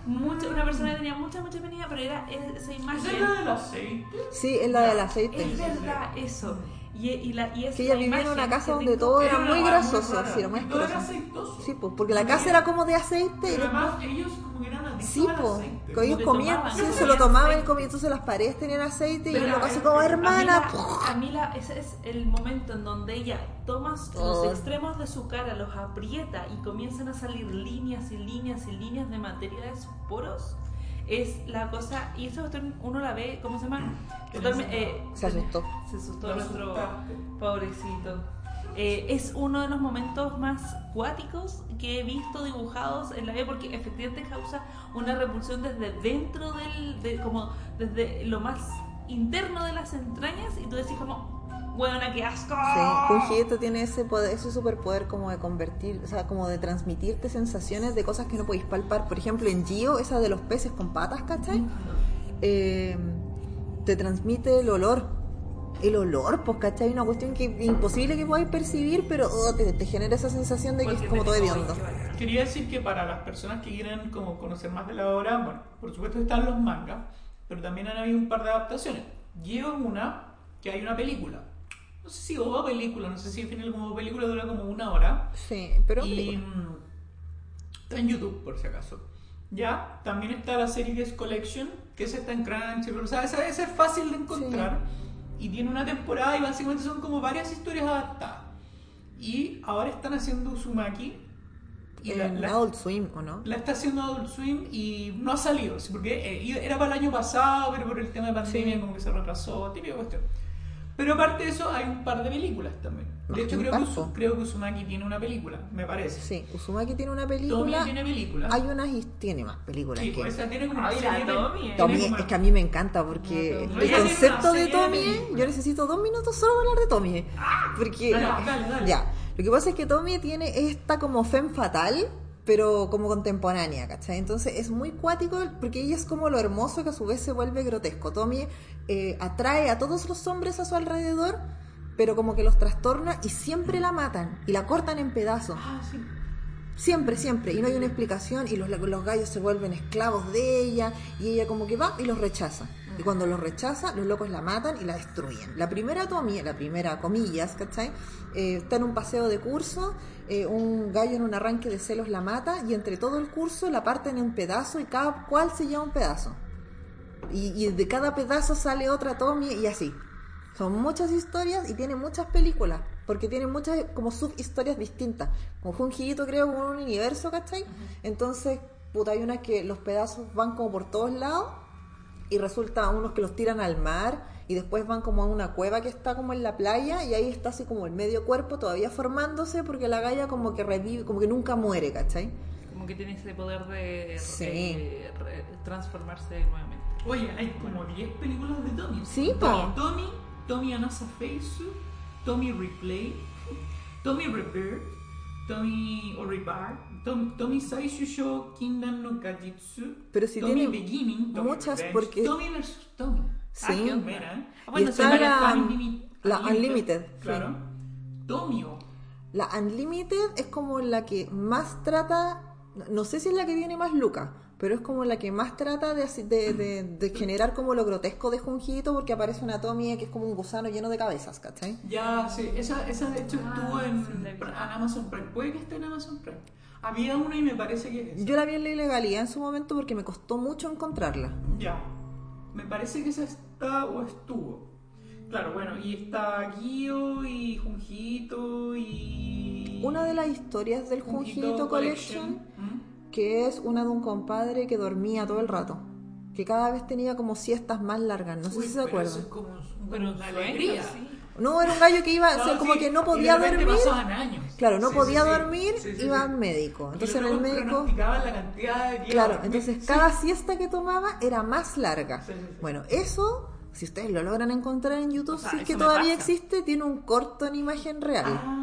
mucha- una persona que tenía mucha, mucha espinilla, pero era esa ¿Es imagen. la del aceite? Sí, es la del aceite. Es verdad, eso. Y, y la, y Que ella la vivía en una casa donde todo era muy grasoso, rara. sí, era muy Y todo era aceitoso. Sí, pues, porque la casa era como de aceite y Pero después... además ellos como que eran adictos Sí, al pues, aceite. que ellos comían, tomaban, sí, se lo tomaban y comían, entonces las paredes tenían aceite y Pero lo a- así como hermana. A mí, la, a mí la- ese es el momento en donde ella toma los Oh. extremos de su cara, los aprieta y comienzan a salir líneas y líneas y líneas de materia de sus poros. Es la cosa, y cuestión uno la ve, ¿cómo se llama? Totalmente, eh, Se asustó. se asustó nuestro asustaste. pobrecito. Eh, es uno de los momentos más cuáticos que he visto dibujados en la vida porque efectivamente causa una repulsión desde dentro del, de, como desde lo más interno de las entrañas y tú decís como, buena, qué asco. Sí, Junjiito tiene ese poder, ese superpoder como de convertir, o sea, como de transmitirte sensaciones de cosas que no podéis palpar. Por ejemplo, en Gio, esa de los peces con patas, ¿cachai? Eh, te transmite el olor. El olor, pues, ¿cachai? Una cuestión que imposible que podáis percibir, pero oh, te, te genera esa sensación de que Porque es como todo hediondo. Quería decir que para las personas que quieran como conocer más de la obra, bueno, por supuesto están los mangas, pero también han habido un par de adaptaciones. Llevo una que hay una película. No sé si hubo película, no sé si define como película, dura como una hora. Sí, pero y mm, está en YouTube, por si acaso. Ya, también está la serie que es Collection, que esa está en Crunchyroll. O sea, esa, esa es fácil de encontrar. Y tiene una temporada y básicamente son como varias historias adaptadas. Y ahora están haciendo Uzumaki. Y la, la- Adult Swim, ¿o no? la está haciendo Adult Swim y no ha salido. sí, Porque eh, era para el año pasado, pero por el tema de pandemia Sí. como que se retrasó, típica cuestión. Pero aparte de eso, hay un par de películas también. De hecho, creo que, creo que Uzumaki tiene una película, me parece. Sí, Uzumaki tiene una Tommy película. tiene película. Hay unas y tiene más películas Sí, que. pues esa tiene como una Ay, serie Tommy, eh. como- es que a mí me encanta porque No, el Tommy. concepto de de yo necesito dos minutos solo para hablar de Tommy. Porque, Dale, dale, dale. ya, lo que pasa es que Tommy tiene esta como femme fatal, pero como contemporánea, ¿cachai? Entonces es muy cuático porque ella es como lo hermoso que a su vez se vuelve grotesco. Tommy eh, atrae a todos los hombres a su alrededor, pero como que los trastorna y siempre la matan y la cortan en pedazos. Ah, sí. Siempre, siempre. Y no hay una explicación y los, los gallos se vuelven esclavos de ella y ella como que va y los rechaza. Y cuando los rechaza, los locos la matan y la destruyen. La primera Tommy, la primera comillas, ¿cachai? Eh, está en un paseo de curso, eh, un gallo en un arranque de celos la mata y entre todo el curso la parten en pedazos y cada cual se lleva un pedazo. Y, y de cada pedazo sale otra Tommy y así. Son muchas historias y tiene muchas películas, porque tiene muchas como subhistorias distintas. Como Junjito creo como un universo, ¿cachai? Entonces, puta, hay unas que los pedazos van como por todos lados y resulta unos que los tiran al mar y después van como a una cueva que está como en la playa y ahí está así como el medio cuerpo todavía formándose porque la galla como que revive, como que nunca muere, ¿cachai? Como que tiene ese poder de Sí. eh, transformarse nuevamente. Oye, hay como 10 películas de Tommy. Sí, Tommy. Tommy, Tommy Anasa Feisu, Tommy Replay, (laughs) Tommy Rebirth, Tommy Oribar, Tom, Tommy Saishusho Kindan no Kajitsu, Pero si Tommy tiene Beginning, Tommy muchas Revenge, porque- Tommy vs. Tommy. Sí. Ah, qué buena, ¿eh? Ah, bueno, Y está la, Unlimited- la Unlimited, Claro. sí. Tomio. La Unlimited es como la que más trata, no sé si es la que tiene más lucas, pero es como la que más trata de, de, de- de (laughs) generar como lo grotesco de Junjito porque aparece una Tommy que es como un gusano lleno de cabezas, ¿cachai? Ya, sí, esa, esa de hecho Ah, estuvo en, en Amazon Prime. Puede que esté en Amazon Prime. Había una y me parece que es esa. Yo la vi en la ilegalidad en su momento porque me costó mucho encontrarla. Ya. Me parece que esa está o estuvo. Claro, bueno, y está Guío y Junjito y. Una de las historias del Junjito Collection, ¿Mm? que es una de un compadre que dormía todo el rato, que cada vez tenía como siestas más largas, no sé Uy, si se acuerdan. es como un- Pero una alegría. sí. No, era un gallo que iba, o sea, No, como sí, que no podía dormir. pasaban años. Claro, no Sí, podía sí, dormir, iba al médico. Entonces el médico, pronosticaban la cantidad de que claro, entonces cada siesta que tomaba era más larga. Bueno, eso, si ustedes lo logran encontrar en YouTube, O sea, si es que todavía pasa. existe, tiene un corto en imagen real. Ah.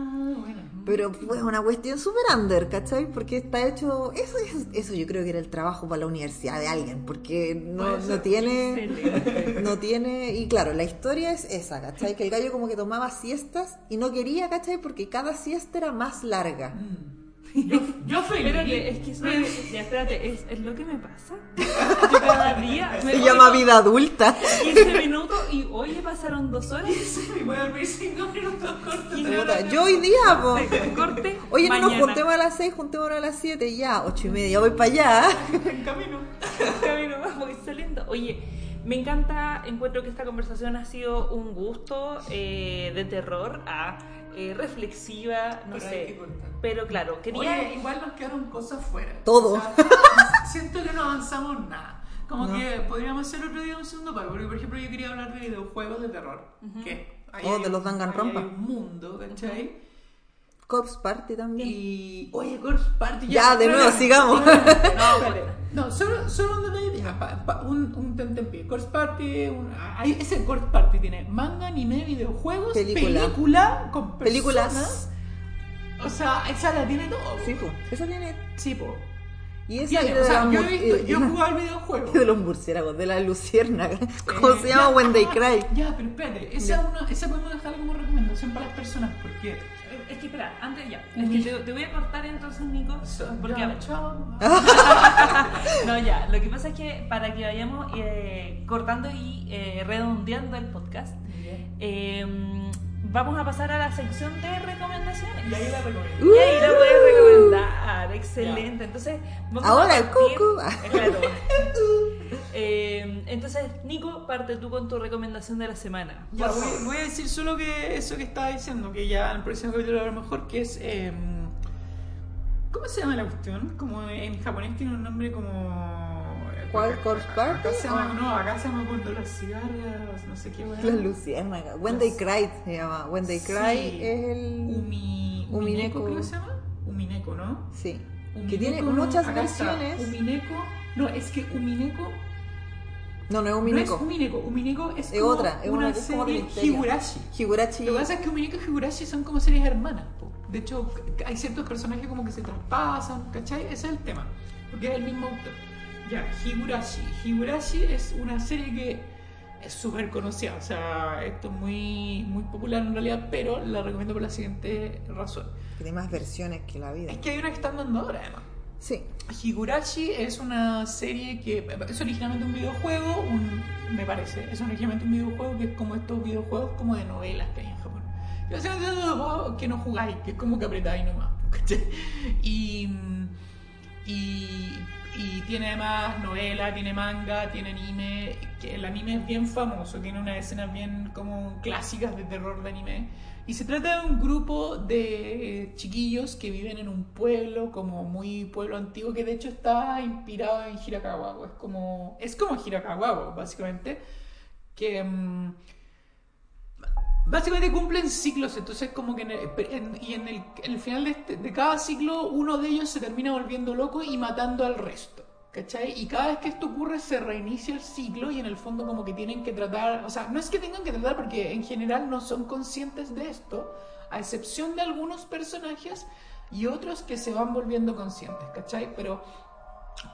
Pero fue una cuestión super under, ¿cachai? Porque está hecho. Eso, es- eso yo creo que era el trabajo para la universidad de alguien, porque no, no tiene. Excelente. No tiene. Y claro, la historia es esa, ¿cachai? Que el gallo como que tomaba siestas y no quería, ¿cachai? Porque cada siesta era más larga. Mm. Yo, yo feliz. Espérate, es que eso ya, espérate, ¿es, es lo que me pasa. (laughs) Yo cada día me Se llama vida adulta. 15 minutos y hoy le pasaron dos horas. Me voy a dormir cinco minutos cortos. Y Yo hoy día, po. Corte, Oye, no nos mañana. juntemos a las 6, juntémonos a las 7, ya, ocho y media, voy para allá. (laughs) En camino. Camino, voy saliendo. Oye, me encanta, encuentro que esta conversación ha sido un gusto eh, de terror a eh, reflexiva, no Pero hay que sé. Pero claro, quería. Oye, igual nos quedaron cosas fuera. Todo. O sea, (laughs) siento que no avanzamos nada. Como No. que podríamos hacer otro día un segundo pack, porque por ejemplo yo quería hablar de videojuegos de terror. que ahí Oh, hay de los Danganronpa. hay un mundo, ¿cachai? Corpse Party también. Y. Oye, Corpse Party Ya, de nuevo, sigamos. (laughs) No. (laughs) No, solo, solo un detalle, ya, un, un tentempié. Corpse Party, un- ahí- ese Corpse Party tiene manga, anime, videojuegos, Película. película con personas. Películas. O sea, esa la tiene todo. Sí. Eso tiene. Sí, po. Y esa Tiene, de, o sea, yo he visto, eh, yo he jugado el videojuego. (laughs) de los murciélagos, de la luciérnaga. ¿Cómo Eh, se llama? ya, When They Cry. Ya, pero espérate, esa, Ya. una, esa podemos dejarla como recomendación para las personas, porque. Es que espera, antes ya. Es que te, te voy a cortar entonces, Nico. Porque. (laughs) No, ya, lo que pasa es que para que vayamos eh, cortando y eh, redondeando el podcast, eh, vamos a pasar a la sección de recomendaciones. Y ahí la recomiendo. Y ahí la puedes recomendar, excelente. Entonces, vamos Ahora a el partir- cucu. Eh, claro. Eh, entonces, Nico, parte tú con tu recomendación de la semana. Ya, voy, voy a decir solo que eso que estaba diciendo, que ya en el próximo capítulo a lo mejor, que es... eh, ¿Cómo se llama la cuestión? Como en japonés tiene un nombre como... ¿Cuál? ¿Corpse Party? Acá se llama, no, acá se llama cuando las cigarras, no sé qué, weá. La luciérnaga. When They Cry se llama. When They Cry Sí. es el. Umi, creo que se llama. Umineko, ¿no? Sí. Que tiene no, muchas versiones. Umineko, no, es que Umineko No, no es no es Umineko. Umineko, Umineko es, Es como otra, es una una- es como serie historia. Higurashi. Higurashi. Lo que pasa es que Umineko y Higurashi son como series hermanas. po. De hecho, hay ciertos personajes como que se traspasan, ¿cachai? Ese es el tema. Porque es el mismo autor. Ya, Higurashi. Higurashi es una serie que es súper conocida. O sea, esto es muy, muy popular en realidad, pero la recomiendo por la siguiente razón. Tiene más versiones que la vida. Es que hay una que están dando ahora, además. Sí. Higurashi es una serie que es originalmente un videojuego, un- me parece, es originalmente un videojuego que es como estos videojuegos como de novelas que hay en Japón. Que son videojuegos que no jugáis, que es como que apretáis nomás. (laughs) ¿cachai? Y, y, y tiene además novela, tiene manga, tiene anime, el anime es bien famoso, tiene unas escenas bien como clásicas de terror de anime. Y se trata de un grupo de chiquillos que viven en un pueblo, como muy pueblo antiguo, que de hecho está inspirado en Hirakawa. Es como, es como Hirakawa, básicamente. Que mm, básicamente cumplen ciclos, entonces como que en el- en- y en el, en el final de, este- de cada ciclo uno de ellos se termina volviendo loco y matando al resto. ¿Cachai? Y cada vez que esto ocurre se reinicia el ciclo y en el fondo como que tienen que tratar, o sea, no es que tengan que tratar porque en general no son conscientes de esto, a excepción de algunos personajes y otros que se van volviendo conscientes, ¿cachai? Pero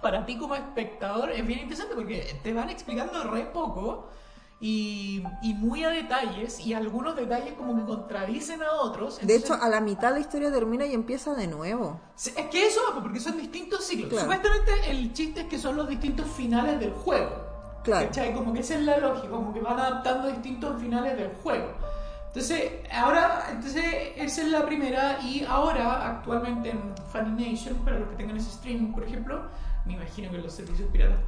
para ti como espectador es bien interesante porque te van explicando re poco y, y muy a detalles y algunos detalles como que contradicen a otros. De Entonces, hecho, a la mitad la historia termina y empieza de nuevo. Es que eso, porque son distintos ciclos. Claro. Supuestamente el chiste es que son los distintos finales del juego. Claro. ¿Cachai? Como que esa es la lógica, como que van adaptando distintos finales del juego. Entonces, ahora, entonces, esa es la primera y ahora, actualmente en Funimation, para los que tengan ese streaming, por ejemplo, me imagino que los servicios piratas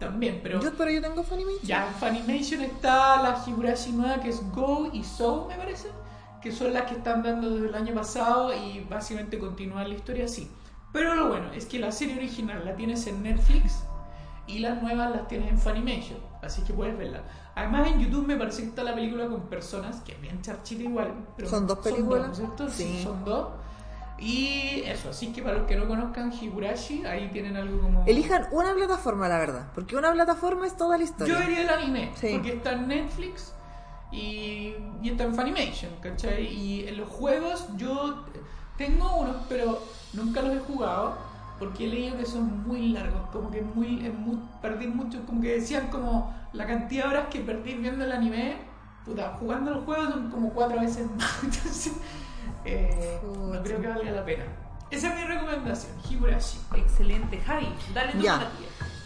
también, pero... Yo, pero yo tengo Funimation. Ya, en Funimation está la Higurashi nueva que es Go y Soul, me parece, que son las que están dando desde el año pasado y básicamente continúan la historia así. Pero lo bueno es que la serie original la tienes en Netflix y las nuevas las tienes en Funimation, así que puedes verla. Además en YouTube me parece que está la película con personas, que es bien charchita igual. Pero ¿Son dos películas? ¿no es ¿cierto? Sí. Sí. son dos. Y eso, así que para los que no conozcan Higurashi, ahí tienen algo como... Elijan una plataforma, la verdad. Porque una plataforma es toda la historia. Yo vería el anime, Sí. porque está en Netflix y, y está en Funimation, ¿cachai? Y en los juegos yo tengo unos, pero nunca los he jugado porque he leído que son muy largos, como que muy, es muy perdí mucho, como que decían como la cantidad de horas que perdí viendo el anime, puta, jugando los juegos son como cuatro veces más, (laughs) entonces eh, no creo que valga la pena. Esa es mi recomendación, Higurashi. Excelente, Javi. Dale tu.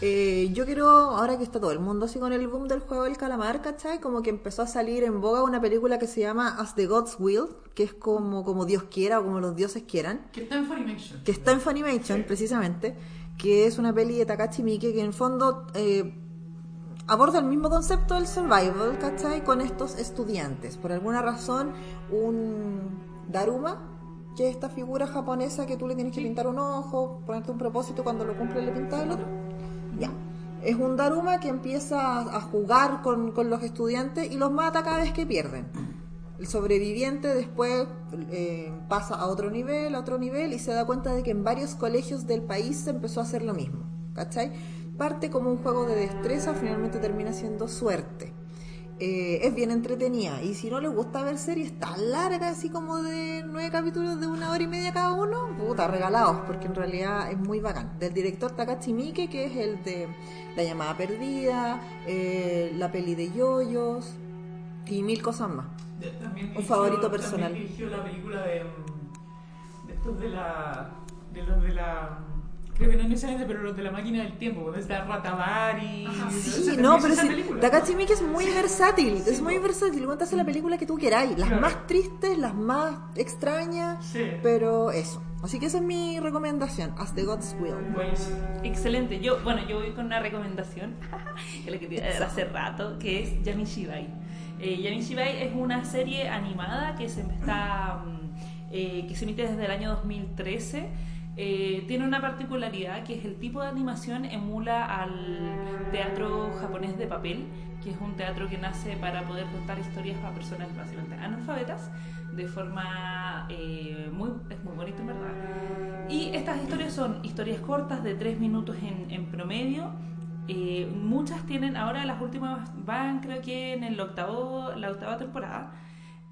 Eh, yo quiero, ahora que está todo el mundo así con el boom del juego del calamar, ¿cachai? Como que empezó a salir en boga una película que se llama As the Gods Will, que es como, como Dios quiera o como los dioses quieran, Que está en Funimation. que está en Funimation precisamente, que es una peli de Takashi Miike que en fondo eh, aborda el mismo concepto del survival, ¿cachai? Con estos estudiantes. Por alguna razón, un Daruma, que es esta figura japonesa que tú le tienes que pintar un ojo, ponerte un propósito, cuando lo cumples le pintas el otro. Ya. Es un Daruma que empieza a jugar con, con los estudiantes y los mata cada vez que pierden. El sobreviviente después eh, pasa a otro nivel, a otro nivel y se da cuenta de que en varios colegios del país se empezó a hacer lo mismo. ¿Cachai? Parte como un juego de destreza, finalmente termina siendo suerte. Eh, es bien entretenida y si no les gusta ver series tan largas, así como de nueve capítulos de una hora y media cada uno, puta, regalados, porque en realidad es muy bacán. Del director Takashi Miike, que es el de La llamada perdida, eh, la peli de yoyos y mil cosas más. También Un dirigió- favorito personal. También dirigió la película de. mm, de estos de la. de los de la. Creo que no es necesariamente, pero los de la máquina del tiempo, donde está Ratabari. Sí, no, pero sí, Takashi Miike es muy versátil, es muy versátil, cuenta hacer la película que tú queráis, las Claro. más tristes, las más extrañas, Sí. pero eso. Así que esa es mi recomendación, As the Gods Will. Buenísimo. Excelente. Yo, bueno, yo voy con una recomendación (laughs) que la quería dar hace rato, que es Yami Shibai. Eh, Yami Shibai es una serie animada que se está mm, eh, que se emite desde el año 2013. Eh, tiene una particularidad que es el tipo de animación emula al teatro japonés de papel, que es un teatro que nace para poder contar historias para personas básicamente analfabetas de forma eh, muy es muy bonito en verdad. Y estas historias son historias cortas de tres minutos en, en promedio. Eh, muchas tienen ahora las últimas van creo que en el octavo la octava temporada.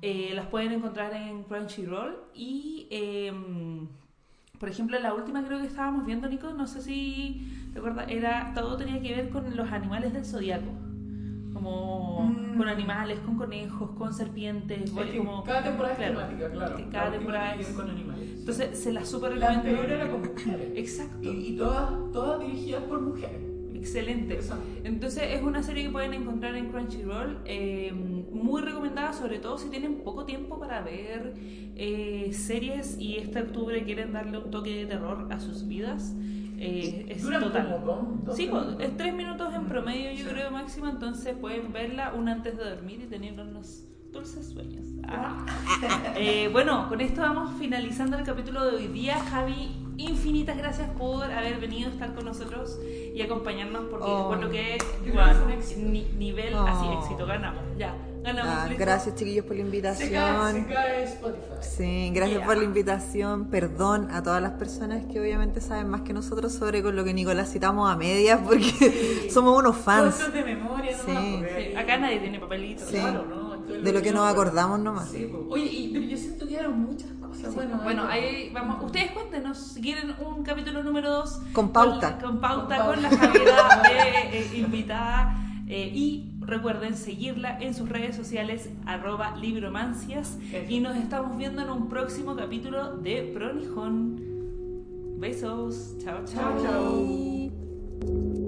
Eh, las pueden encontrar en Crunchyroll y em, por ejemplo, la última creo que estábamos viendo, Nico, no sé si recuerda, era todo tenía que ver con los animales del zodiaco. Como Mm. con animales, con conejos, con serpientes, Es que como cada temporada claro, es temática, claro. que cada temporada es- con animales. Entonces se la super la anterior era con mujeres. Exacto. Y, y todas, todas dirigidas por mujeres. Excelente. Entonces es una serie que pueden encontrar en Crunchyroll, eh, muy recomendada, sobre todo si tienen poco tiempo para ver eh, series y este octubre quieren darle un toque de terror a sus vidas. Eh, es total. como dos- dos Sí, pues, minutos. es tres minutos en promedio, yo Sí. creo máximo, entonces pueden verla una antes de dormir y tener unos dulces sueños. Ah. Eh, bueno, con esto vamos finalizando el capítulo de hoy día. Javi, infinitas gracias por haber venido a estar con nosotros y acompañarnos, porque Oh. por lo que ni- nivel Oh. así, éxito, ganamos. Ya, ganamos. Ah, gracias chiquillos por la Se cae, se invitación. cae Spotify. Sí, gracias Yeah. por la invitación. Perdón a todas las personas que obviamente saben más que nosotros sobre con lo que Nicolás citamos a medias (laughs) porque somos unos fans Cosas de memoria, Sí. ¿no? Sí, acá nadie tiene papelito. Sí. Claro, ¿no? De lo que nos acordamos nomás. Sí, po. Oye, y, pero yo siento que eran muchas cosas. bueno, Bueno, ahí- vamos. Ustedes cuéntenos si quieren un capítulo número 2 Con pauta. Con, pauta, Con con, la. Javiera (laughs) de eh, invitada. Eh, y recuerden seguirla en sus redes sociales, arroba libromancias. Y nos estamos viendo en un próximo capítulo de Pronijón. Besos. Chao, chao. Chao, chao.